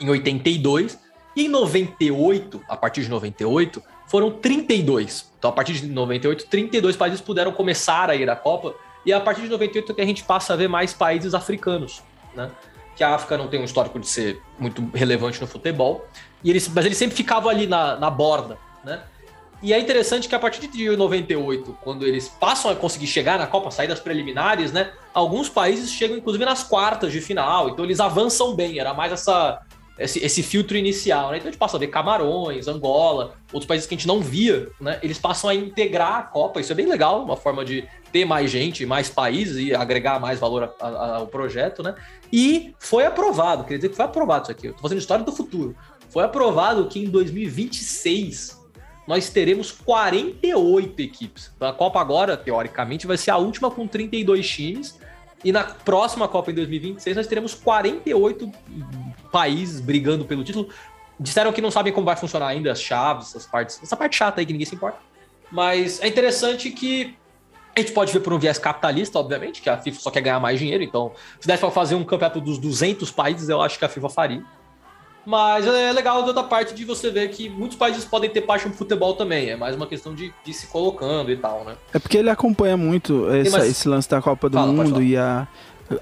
D: em 82 e em 98, a partir de 98, foram 32. Então a partir de 98, 32 países puderam começar a ir à Copa e a partir de 98 é que a gente passa a ver mais países africanos, né? Que a África não tem um histórico de ser muito relevante no futebol, e eles, mas eles sempre ficavam ali na, na borda, né? E é interessante que a partir de 98, quando eles passam a conseguir chegar na Copa, sair das preliminares, né? Alguns países chegam, inclusive, nas quartas de final. Então eles avançam bem. Era mais essa, esse, esse filtro inicial, né? Então a gente passa a ver Camarões, Angola, outros países que a gente não via, né? Eles passam a integrar a Copa. Isso é bem legal, uma forma de ter mais gente, mais países e agregar mais valor a, a, ao projeto, né? E foi aprovado, quer dizer que foi aprovado isso aqui. Eu tô fazendo história do futuro. Foi aprovado que em 2026 nós teremos 48 equipes. A Copa agora, teoricamente, vai ser a última com 32 times. E na próxima Copa em 2026 nós teremos 48 países brigando pelo título. Disseram que não sabem como vai funcionar ainda as chaves, essas partes, essa parte chata aí que ninguém se importa. Mas é interessante que a gente pode ver por um viés capitalista, obviamente, que a FIFA só quer ganhar mais dinheiro. Então, se desse para fazer um campeonato dos 200 países, eu acho que a FIFA faria. Mas é legal da outra parte de você ver que muitos países podem ter paixão por futebol também. É mais uma questão de, de se colocando e tal, né?
C: É porque ele acompanha muito essa, esse lance da Copa do Fala, Mundo e a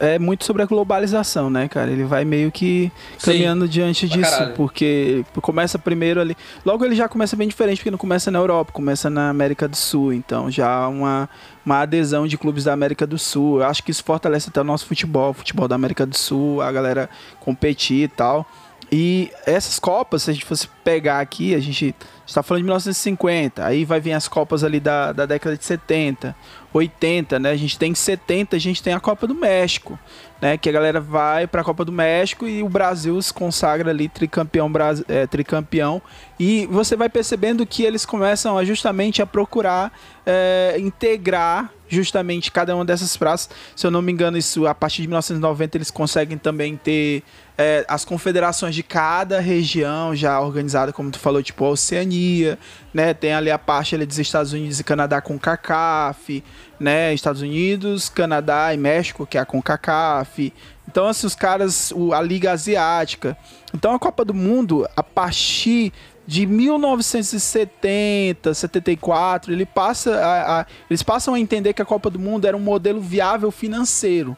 C: é muito sobre a globalização, né, cara? Ele vai meio que caminhando Sim, diante disso, porque começa primeiro ali. Logo ele já começa bem diferente, porque não começa na Europa, começa na América do Sul. Então já uma, uma adesão de clubes da América do Sul. Eu acho que isso fortalece até o nosso futebol, o futebol da América do Sul, a galera competir e tal. E essas Copas, se a gente fosse pegar aqui, a gente está falando de 1950, aí vai vir as Copas ali da, da década de 70, 80, né? A gente tem 70, a gente tem a Copa do México, né? Que a galera vai para a Copa do México e o Brasil se consagra ali tricampeão, é, tricampeão. E você vai percebendo que eles começam a, justamente a procurar é, integrar justamente cada uma dessas praças. Se eu não me engano, isso a partir de 1990 eles conseguem também ter é, as confederações de cada região já organizada, como tu falou, tipo a Oceania, né? Tem ali a parte ali dos Estados Unidos e Canadá com CACAF, né? Estados Unidos, Canadá e México, que é a CONCACAF. Então, assim, os caras, a Liga Asiática. Então, a Copa do Mundo, a partir de 1970, 74, ele passa a, a, eles passam a entender que a Copa do Mundo era um modelo viável financeiro,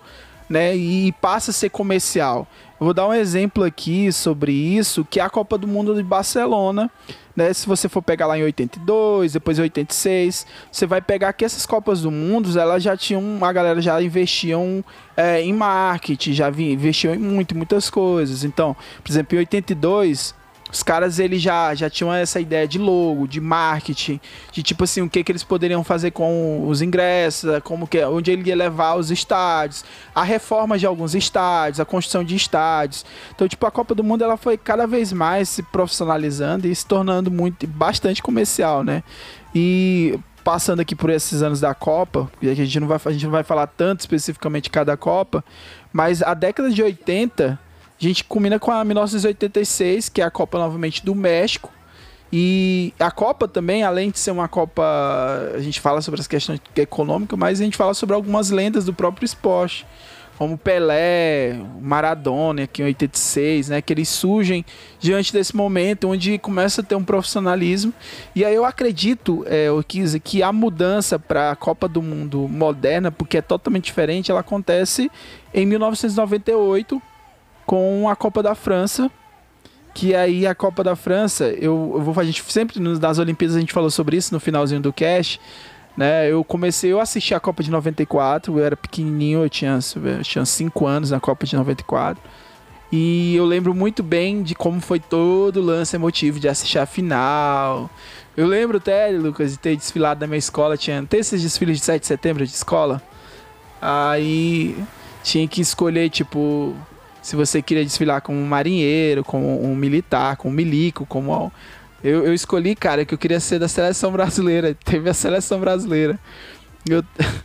C: né? E passa a ser comercial. Eu vou dar um exemplo aqui sobre isso, que é a Copa do Mundo de Barcelona, né? Se você for pegar lá em 82, depois em 86, você vai pegar que essas Copas do Mundo, elas já tinham, a galera já investiam é, em marketing, já investiam em muito, muitas coisas. Então, por exemplo, em 82, os caras eles já, já tinham essa ideia de logo, de marketing, de tipo assim, o que, que eles poderiam fazer com os ingressos, como que, onde ele ia levar os estádios, a reforma de alguns estádios, a construção de estádios. Então, tipo, a Copa do Mundo ela foi cada vez mais se profissionalizando e se tornando muito bastante comercial, né? E passando aqui por esses anos da Copa, a gente não vai, a gente não vai falar tanto especificamente de cada Copa, mas a década de 80 a gente combina com a 1986, que é a Copa novamente do México. E a Copa também, além de ser uma Copa, a gente fala sobre as questões econômicas, mas a gente fala sobre algumas lendas do próprio esporte, como Pelé, Maradona, aqui em 86, né, que eles surgem diante desse momento onde começa a ter um profissionalismo. E aí eu acredito, é, Kisa, que a mudança para a Copa do Mundo moderna, porque é totalmente diferente, ela acontece em 1998 com a Copa da França. Que aí a Copa da França, eu, eu vou a gente sempre nas Olimpíadas a gente falou sobre isso no finalzinho do cast, né? Eu comecei eu assisti a Copa de 94, eu era pequenininho, eu tinha eu tinha 5 anos na Copa de 94. E eu lembro muito bem de como foi todo o lance emotivo de assistir a final. Eu lembro até, Lucas, de ter desfilado na minha escola, tinha ter esses desfiles de 7 de setembro de escola. Aí tinha que escolher, tipo, se você queria desfilar como um marinheiro, como um militar, como um milico, como. Eu, eu escolhi, cara, que eu queria ser da seleção brasileira. Teve a seleção brasileira. Eu.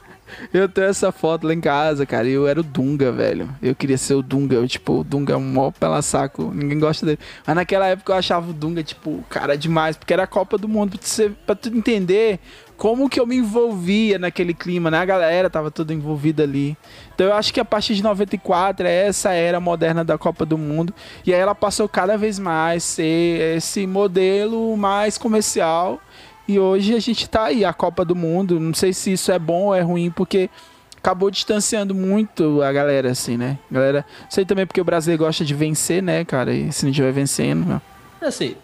C: Eu tenho essa foto lá em casa, cara. Eu era o Dunga, velho. Eu queria ser o Dunga. Eu, tipo, o Dunga é um mó pela saco. Ninguém gosta dele. Mas naquela época eu achava o Dunga, tipo, cara demais. Porque era a Copa do Mundo. Pra, você, pra tu entender como que eu me envolvia naquele clima, né? A galera tava toda envolvida ali. Então eu acho que a partir de 94 é essa era moderna da Copa do Mundo. E aí ela passou cada vez mais ser esse modelo mais comercial e hoje a gente tá aí, a Copa do Mundo. Não sei se isso é bom ou é ruim, porque acabou distanciando muito a galera, assim, né? Galera, sei também porque o brasileiro gosta de vencer, né, cara? E se não estiver vencendo.
D: É assim,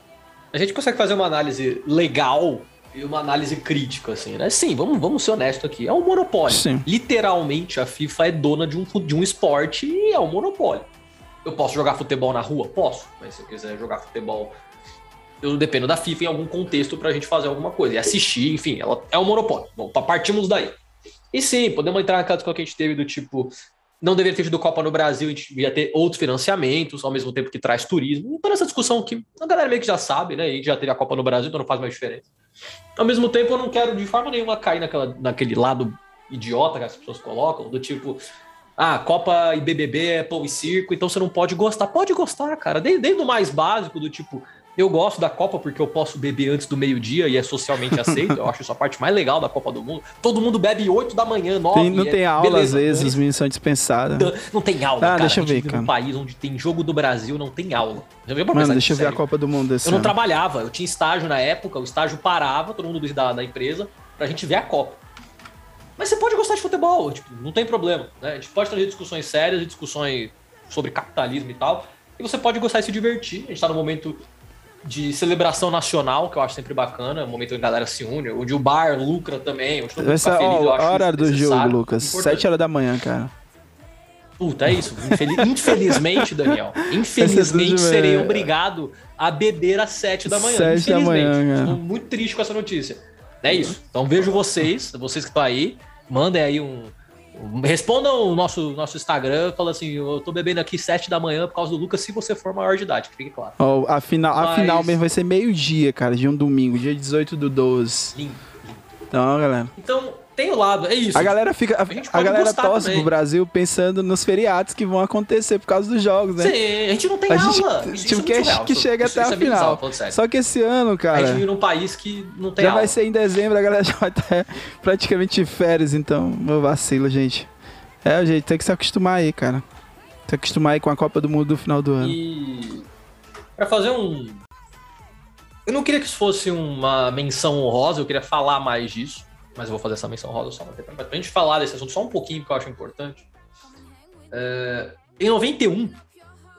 D: a gente consegue fazer uma análise legal e uma análise crítica, assim, né? Sim, vamos, vamos ser honestos aqui. É um monopólio. Sim. Literalmente, a FIFA é dona de um, de um esporte e é um monopólio. Eu posso jogar futebol na rua? Posso. Mas se eu quiser jogar futebol eu dependo da FIFA em algum contexto para a gente fazer alguma coisa. E assistir, enfim, ela é um monopólio. Bom, partimos daí. E sim, podemos entrar naquela discussão que a gente teve do tipo, não deveria ter tido Copa no Brasil, a gente ia ter outros financiamentos, ao mesmo tempo que traz turismo. Toda essa discussão que a galera meio que já sabe, né? A gente já teve a Copa no Brasil, então não faz mais diferença. Ao mesmo tempo, eu não quero de forma nenhuma cair naquela, naquele lado idiota que as pessoas colocam, do tipo, ah, Copa e BBB é pão e circo, então você não pode gostar. Pode gostar, cara, desde, desde o mais básico, do tipo, Eu gosto da Copa porque eu posso beber antes do meio-dia e é socialmente aceito. Eu acho isso a parte mais legal da Copa do Mundo. Todo mundo bebe 8 da manhã, 9
C: Tem, não
D: é-
C: tem aula,
D: beleza,
C: às vezes, os meninos são dispensados.
D: Não- Não tem aula,
C: Ah,
D: cara.
C: deixa eu ver, cara.
D: num país onde tem jogo do Brasil, não tem aula.
C: Mano, deixa eu ver a? Copa do Mundo desse
D: Eu não
C: ano.
D: trabalhava, eu tinha estágio na época, o estágio parava, todo mundo da, da empresa, pra gente ver a Copa. Mas você pode gostar de futebol, tipo, não tem problema. Né? A gente pode trazer discussões sérias e discussões sobre capitalismo e tal. E você pode gostar e se divertir. A gente tá num momento de celebração nacional, que eu acho sempre bacana, um momento onde a galera se une, onde o bar lucra também, onde todo mundo
C: Vai ser,
D: fica feliz. eu
C: ó,
D: acho
C: a hora do jogo, Lucas.
D: importante.
C: 7 horas da manhã, cara.
D: Puta, é isso. Infeli- Infelizmente, Daniel. Infelizmente,
C: Essa é
D: serei
C: é.
D: obrigado a beber às 7 da manhã.
C: Sete da
D: Infelizmente.
C: manhã, cara.
D: Estou muito triste com essa notícia. É isso. Então vejo vocês, vocês que estão aí, mandem aí um. Respondam o nosso, nosso Instagram, fala assim: eu tô bebendo aqui 7 da manhã por causa do Lucas, se você for maior de idade, que fique claro.
C: Ó, a final, a
D: Mas-
C: final mesmo vai ser meio-dia, cara, de um domingo, dia 18 do 12.
D: Lindo.
C: Então, ó, galera.
D: Então, tem o lado, é isso.
C: A galera fica. A,
D: gente
C: a
D: pode
C: galera torce pro Brasil pensando nos feriados que vão acontecer por causa dos jogos, né?
D: Sim, a gente não tem
C: A gente,
D: aula. Isso
C: tipo,
D: é
C: que,
D: muito surreal,
C: que
D: isso-
C: chega
D: isso-
C: até
D: isso
C: a
D: é bizarro,
C: final.
D: sério.
C: Só que esse ano,
D: A
C: cara,
D: gente vive num país que não tem
C: já
D: aula.
C: vai ser em dezembro, a galera já vai estar praticamente de férias, então, meu vacilo, gente. É, gente, tem que se acostumar aí, cara. Se acostumar aí com a Copa do Mundo do final do ano.
D: E pra fazer um. Eu não queria que isso fosse uma menção honrosa, eu queria falar mais disso, mas eu vou fazer essa menção honrosa só pra pra gente falar desse assunto só um pouquinho, porque eu acho importante. É, Em 91,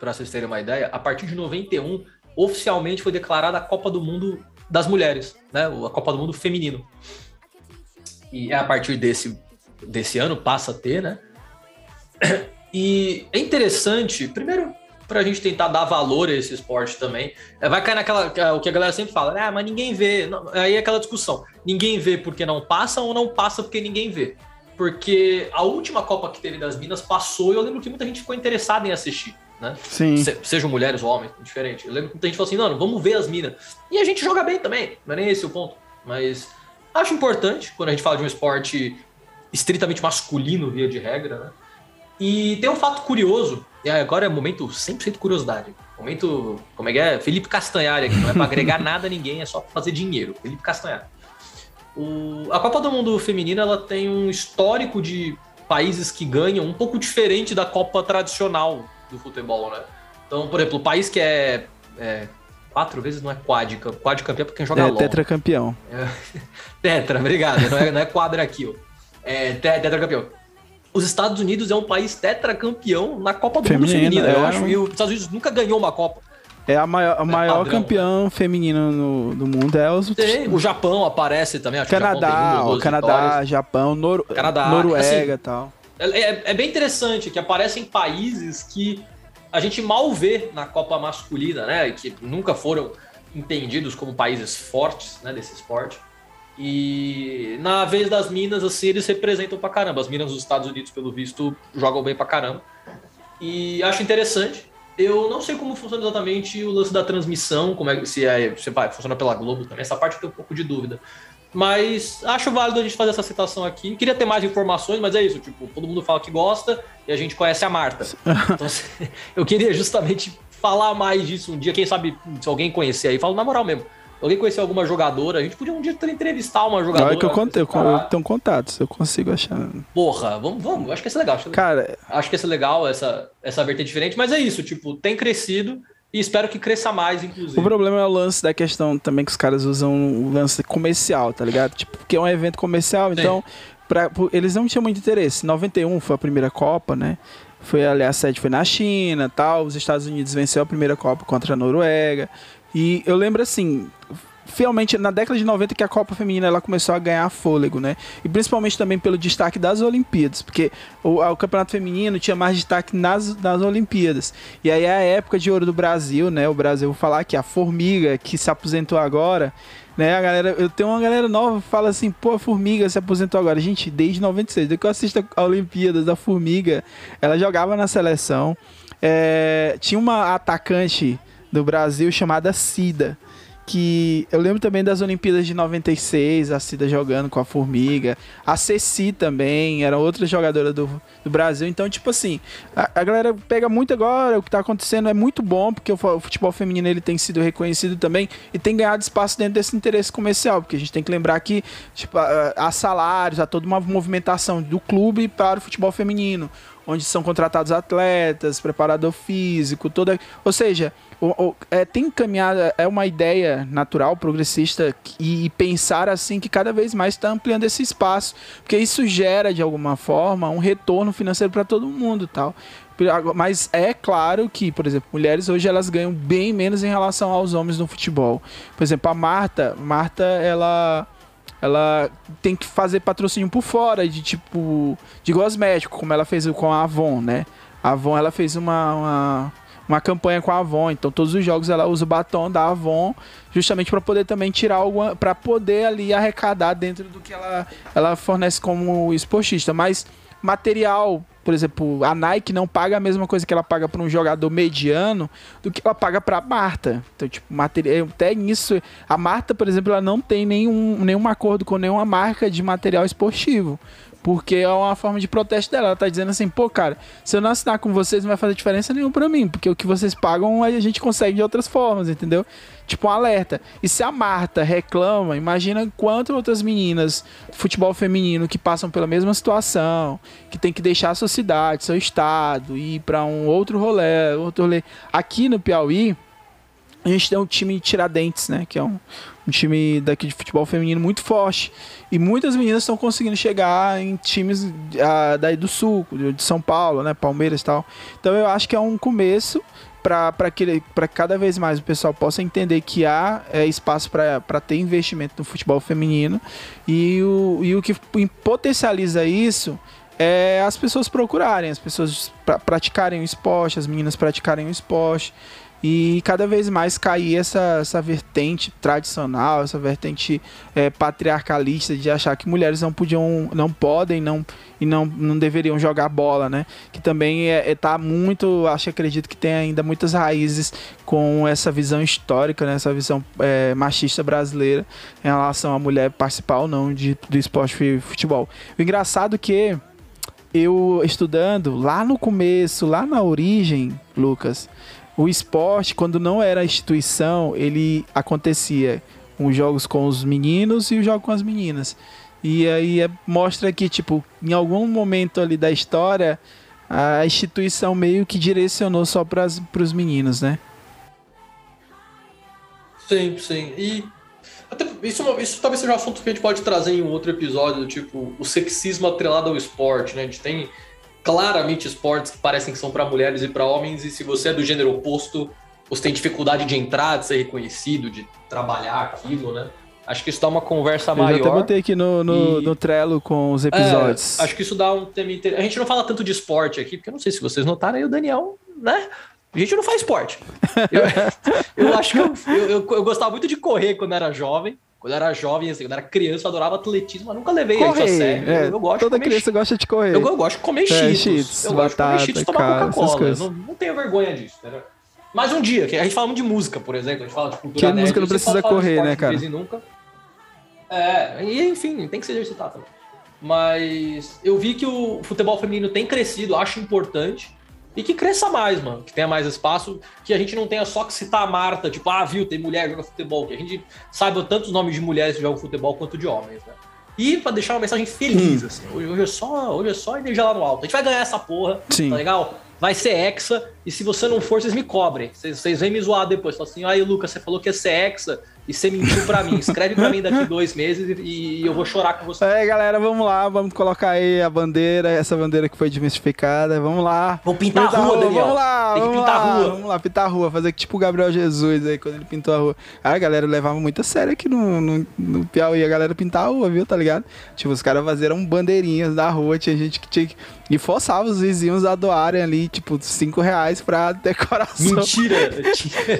D: pra vocês terem uma ideia, a partir de 91, oficialmente foi declarada a Copa do Mundo das Mulheres, né? A Copa do Mundo Feminino. E é a partir desse, desse ano passa a ter, né? E é interessante, primeiro, pra gente tentar dar valor a esse esporte também. É, Vai cair naquela. é, O que a galera sempre fala, ah, mas ninguém vê. Aí é aquela discussão. Ninguém vê porque não passa ou não passa porque ninguém vê. Porque a última Copa que teve das Minas passou e eu lembro que muita gente ficou interessada em assistir, né?
C: Sim.
D: Se- sejam mulheres ou homens, diferente. Eu lembro que muita gente falou assim, não, vamos ver as minas. E a gente joga bem também, não é nem esse o ponto. Mas acho importante quando a gente fala de um esporte estritamente masculino, via de regra, né? E tem um fato curioso, e agora é momento 100% curiosidade. Momento, como é que é? Felipe Castanhari aqui, não é pra agregar nada a ninguém, é só pra fazer dinheiro. Felipe Castanhari. O- a Copa do Mundo Feminina ela tem um histórico de países que ganham um pouco diferente da Copa tradicional do futebol, né? Então, por exemplo, o país que é, é quatro vezes não é quádrica, quadricampeão é porque quem joga
C: É,
D: LOL.
C: tetracampeão.
D: Tetra, obrigado. Não é, não é quadra aqui, ó. É te- tetracampeão. Os Estados Unidos é um país tetracampeão na Copa do Mundo
C: Feminina,
D: Feminina. Eu
C: é.
D: acho. E os Estados Unidos nunca ganhou uma Copa.
C: É a maior, a maior
D: padrão,
C: campeão feminino no, do mundo. É os
D: Tem, o Japão aparece também. Acho que o
C: Canadá, Canadá,
D: vitórias.
C: Japão, Nor
D: Canadá,
C: Noruega e
D: assim,
C: tal.
D: É, é- é bem interessante que aparecem países que a gente mal vê na Copa masculina, né? Que nunca foram entendidos como países fortes né, desse esporte. E na vez das Minas, assim, eles representam pra caramba. As Minas dos Estados Unidos, pelo visto, jogam bem pra caramba. E acho interessante. Eu não sei como funciona exatamente o lance da transmissão, como é que se, é, se vai, funciona pela Globo também. Essa parte eu tenho um pouco de dúvida. Mas acho válido a gente fazer essa citação aqui. Queria ter mais informações, mas é isso. Tipo, todo mundo fala que gosta e a gente conhece a Marta. Então, eu queria justamente falar mais disso um dia. Quem sabe, se alguém conhecer aí, falo na moral mesmo. Alguém conhecer alguma jogadora, a gente podia um dia entrevistar uma jogadora.
C: Olha que eu, contei, eu, eu tenho contatos, eu consigo achar.
D: Porra, vamos, vamos. Acho que ia ser legal. Acho que,
C: Cara,
D: acho que ia ser legal essa, essa vertente diferente, mas é isso. Tipo, tem crescido e espero que cresça mais, inclusive.
C: o problema é o lance da questão também que os caras usam o lance comercial, tá ligado? Tipo, porque é um evento comercial, então pra, eles não tinham muito interesse. 91 foi a primeira Copa, né? Foi ali a sede foi na China, tal. Os Estados Unidos venceu a primeira Copa contra a Noruega. E eu lembro assim, fielmente na década de 90 que a Copa Feminina ela começou a ganhar fôlego, né? E principalmente também pelo destaque das Olimpíadas, porque o, o Campeonato Feminino tinha mais destaque nas, nas Olimpíadas. E aí é a época de ouro do Brasil, né? O Brasil, vou falar que a Formiga, que se aposentou agora, né? A galera, eu tenho uma galera nova que fala assim, pô, a Formiga se aposentou agora. Gente, desde 96, desde que eu assisto a Olimpíadas da Formiga, ela jogava na seleção. É, tinha uma atacante do Brasil chamada Cida que eu lembro também das Olimpíadas de 96, a Cida jogando com a Formiga, a Ceci também, era outra jogadora do, do Brasil. Então, tipo assim, a, a, galera pega muito agora, o que tá acontecendo é muito bom, porque o, o, futebol feminino ele tem sido reconhecido também e tem ganhado espaço dentro desse interesse comercial, porque a gente tem que lembrar que tipo, há salários, há toda uma movimentação do clube para o futebol feminino onde são contratados atletas, preparador físico, toda. Ou seja, o, o, é, tem caminhada, é uma ideia natural, progressista, e, e pensar assim que cada vez mais está ampliando esse espaço, porque isso gera, de alguma forma, um retorno financeiro para todo mundo tal. Mas é claro que, por exemplo, mulheres hoje elas ganham bem menos em relação aos homens no futebol. Por exemplo, a Marta, Marta, ela ela tem que fazer patrocínio por fora, de tipo, de cosmético, como ela fez com a Avon, né? A Avon, ela fez uma, uma, uma campanha com a Avon, então todos os jogos ela usa o batom da Avon, justamente para poder também tirar alguma, para poder ali arrecadar dentro do que ela, ela fornece como esportista, mas material por exemplo, a Nike não paga a mesma coisa que ela paga para um jogador mediano do que ela paga para a Marta. Então, tipo, material, até nisso, a Marta, por exemplo, ela não tem nenhum, nenhum acordo com nenhuma marca de material esportivo. Porque é uma forma de protesto dela. Ela tá dizendo assim, pô, cara, se eu não assinar com vocês, não vai fazer diferença nenhuma para mim. Porque o que vocês pagam a gente consegue de outras formas, entendeu? Tipo um alerta. E se a Marta reclama, imagina quantas outras meninas futebol feminino que passam pela mesma situação, que tem que deixar a sua cidade, seu estado, ir para um outro rolê, outro rolê. Aqui no Piauí, a gente tem um time de Tiradentes, né? Que é um, um time daqui de futebol feminino muito forte. E muitas meninas estão conseguindo chegar em times uh, daí do sul, de São Paulo, né? Palmeiras e tal. Então eu acho que é um começo para que para cada vez mais o pessoal possa entender que há é, espaço para ter investimento no futebol feminino e o, e o que potencializa isso é as pessoas procurarem, as pessoas pra, praticarem o esporte, as meninas praticarem o esporte e cada vez mais cair essa, essa vertente tradicional, essa vertente é, patriarcalista de achar que mulheres não podiam, não podem, não e não, não deveriam jogar bola, né? Que também é, é tá muito, acho acredito que tem ainda muitas raízes com essa visão histórica, né? Essa visão é, machista brasileira em relação à mulher participar ou não de, do esporte futebol. O engraçado que eu estudando lá no começo, lá na origem, Lucas, o esporte, quando não era instituição, ele acontecia os jogos com os meninos e os jogos com as meninas. E aí é, mostra que, tipo, em algum momento ali da história, a instituição meio que direcionou só para os meninos, né?
D: Sim, sim. E até, isso, é isso talvez seja um assunto que a gente pode trazer em outro episódio, tipo, o sexismo atrelado ao esporte, né? A gente tem claramente esportes que parecem que são para mulheres e para homens, e se você é do gênero oposto, você tem dificuldade de entrar, de ser reconhecido, de trabalhar aquilo, né? Acho que isso dá uma conversa maior. Eu
C: até botei aqui no, no, e... no Trello com os episódios.
D: É, acho que isso dá um tema interessante. A gente não fala tanto de esporte aqui, porque eu não sei se vocês notaram aí, o Daniel, né? A gente não faz esporte. Eu, eu acho que eu, eu, eu, eu, gostava muito de correr quando era jovem. Quando era jovem, assim, quando era criança, eu adorava atletismo, mas nunca levei correr, isso a sério.
C: É, eu, gosto
D: toda
C: criança gosta de correr.
D: Eu, gosto de comer é, cheetos. cheetos. Eu gosto de comer cheetos e tomar Coca-Cola. Não, não tenho vergonha disso, entendeu? Mas um dia, a gente fala muito de música, por exemplo, a gente fala de cultura
C: Que música não precisa correr, né, cara?
D: nunca. É, e enfim, tem que se exercitar também. Mas eu vi que o futebol feminino tem crescido, acho importante. E que cresça mais, mano. Que tenha mais espaço. Que a gente não tenha só que citar a Marta, tipo, ah, viu, tem mulher que joga futebol. Que a gente saiba tantos nomes de mulheres que jogam futebol quanto de homens, né? E pra deixar uma mensagem feliz, hum. assim. Hoje, hoje, é só, hoje é só energia lá no alto. A gente vai ganhar essa porra, Sim. tá legal? Vai ser hexa, e se você não for, vocês me cobrem. Vocês, vocês vêm me zoar depois. Falam assim, aí, Lucas, você falou que ia ser hexa, e você mentiu pra mim. Escreve pra mim daqui dois meses e, e, eu vou chorar com você.
C: É, galera, vamos lá, vamos colocar aí a bandeira, essa bandeira que foi desmistificada. Vamos lá.
D: Vamos pintar a rua, Daniel.
C: Vamos lá,
D: Tem
C: vamos
D: pintar
C: lá,
D: a rua.
C: Vamos lá, pintar a rua, fazer tipo o Gabriel Jesus aí, quando ele pintou a rua. Ah, a galera levava muito a sério aqui no, no, no Piauí, a galera pintar a rua, viu, tá ligado? Tipo, os caras faziam bandeirinhas da rua, tinha gente que tinha que... E forçava os vizinhos a doarem ali, tipo, cinco reais pra decoração.
D: Mentira!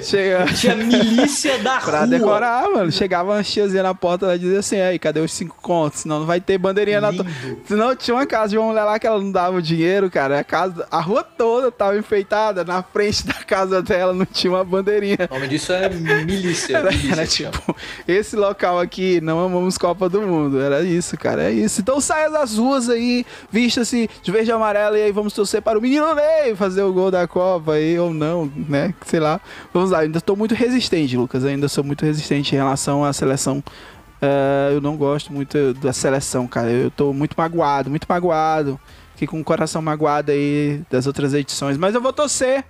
D: tinha, tinha milícia da
C: pra
D: rua
C: comemorar, mano. Chegava uma tiazinha na porta e dizia assim: aí, cadê os cinco contos? Senão não vai ter bandeirinha na tua. Senão tinha uma casa de uma mulher lá que ela não dava o dinheiro, cara. A, casa, a rua toda tava enfeitada. Na frente da casa dela não tinha uma bandeirinha.
D: O nome disso é milícia.
C: Era,
D: milícia
C: era tipo, esse local aqui, não amamos Copa do Mundo. Era isso, cara, é isso. Então saia das ruas aí, vista-se de verde e amarelo e aí vamos torcer para o menino Ney fazer o gol da Copa aí, ou não, né? Sei lá. Vamos lá, ainda estou muito resistente, Lucas. Ainda sou muito resistente em relação à seleção. Uh, eu não gosto muito da seleção, cara. Eu tô muito magoado, muito magoado. Fiquei com o coração magoado aí das outras edições. Mas eu vou torcer.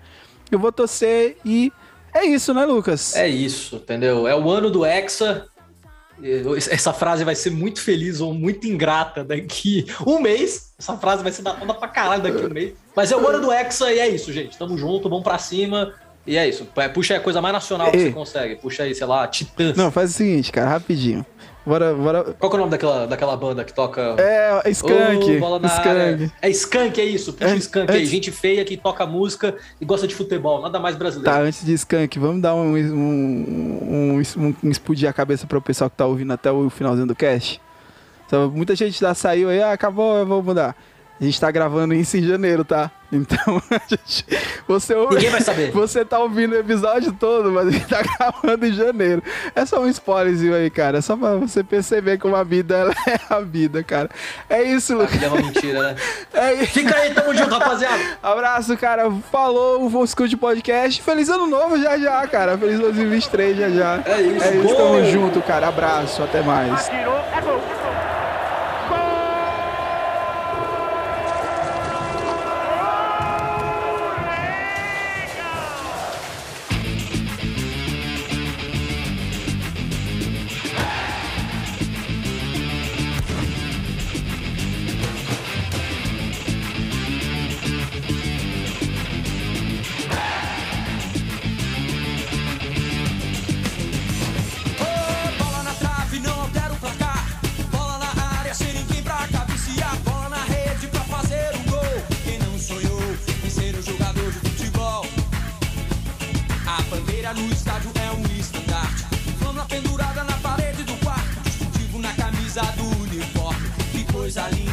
C: Eu vou torcer e é isso, né, Lucas?
D: É isso, entendeu? É o ano do Hexa. Essa frase vai ser muito feliz ou muito ingrata daqui um mês. Essa frase vai ser datada pra caralho daqui um mês. Mas é o ano do Hexa e é isso, gente. Tamo junto, vamos pra cima. E é isso. Puxa aí a coisa mais nacional que Ei. você consegue. Puxa aí, sei lá, Titãs.
C: Não, faz o seguinte, cara, rapidinho. Bora, bora...
D: Qual é o nome daquela, daquela banda que toca.
C: É, é Skank.
D: Oh, Skank. Área. É Skank, é isso. Puxa é, Skank aí. Gente feia que toca música e gosta de futebol. Nada mais brasileiro.
C: Tá, antes de Skank, vamos dar um, um, um, um, um explodir a cabeça para o pessoal que tá ouvindo até o finalzinho do cast. Então, muita gente já saiu aí, ah, acabou, eu vou mudar. A gente tá gravando isso em janeiro, tá? Então, gente, você ouve,
D: Ninguém vai saber.
C: Você tá ouvindo o episódio todo, mas a gente tá gravando em janeiro. É só um spoilerzinho aí, cara. É só pra você perceber como a vida é a vida, cara. É isso,
D: Lucas. A vida é uma mentira, né? É isso. Fica aí, tamo junto, rapaziada.
C: Abraço, cara. Falou, o Escute Podcast. Feliz ano novo já já, cara. Feliz 2023 já já.
D: É isso. É
C: isso, tamo junto, cara. Abraço, até mais. Atirou, é gol.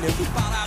E: nego parar.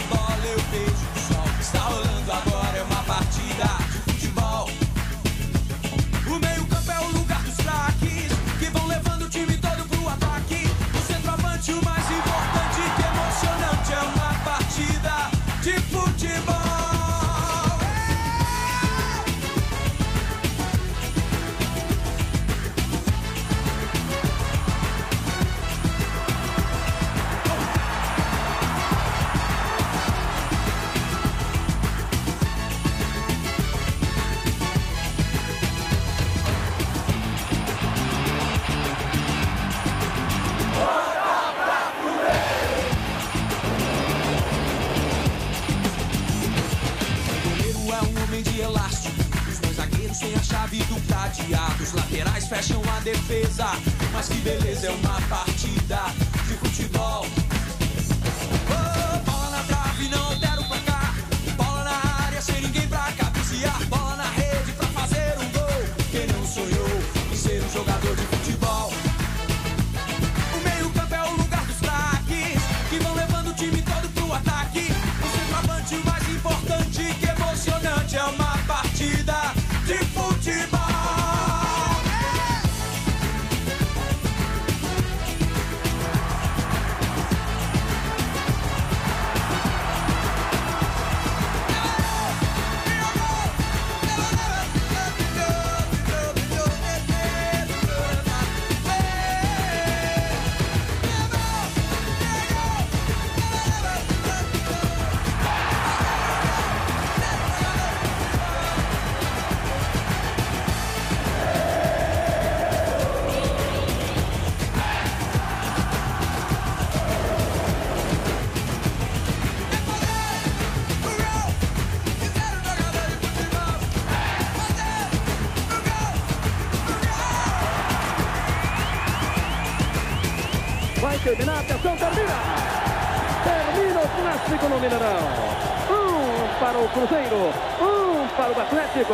E: Cruzeiro, um para o Atlético.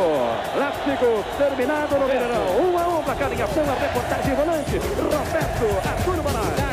E: Clássico terminado no Mineirão. Um a um para cada ação, a reportagem volante. Roberto Arturo Banal.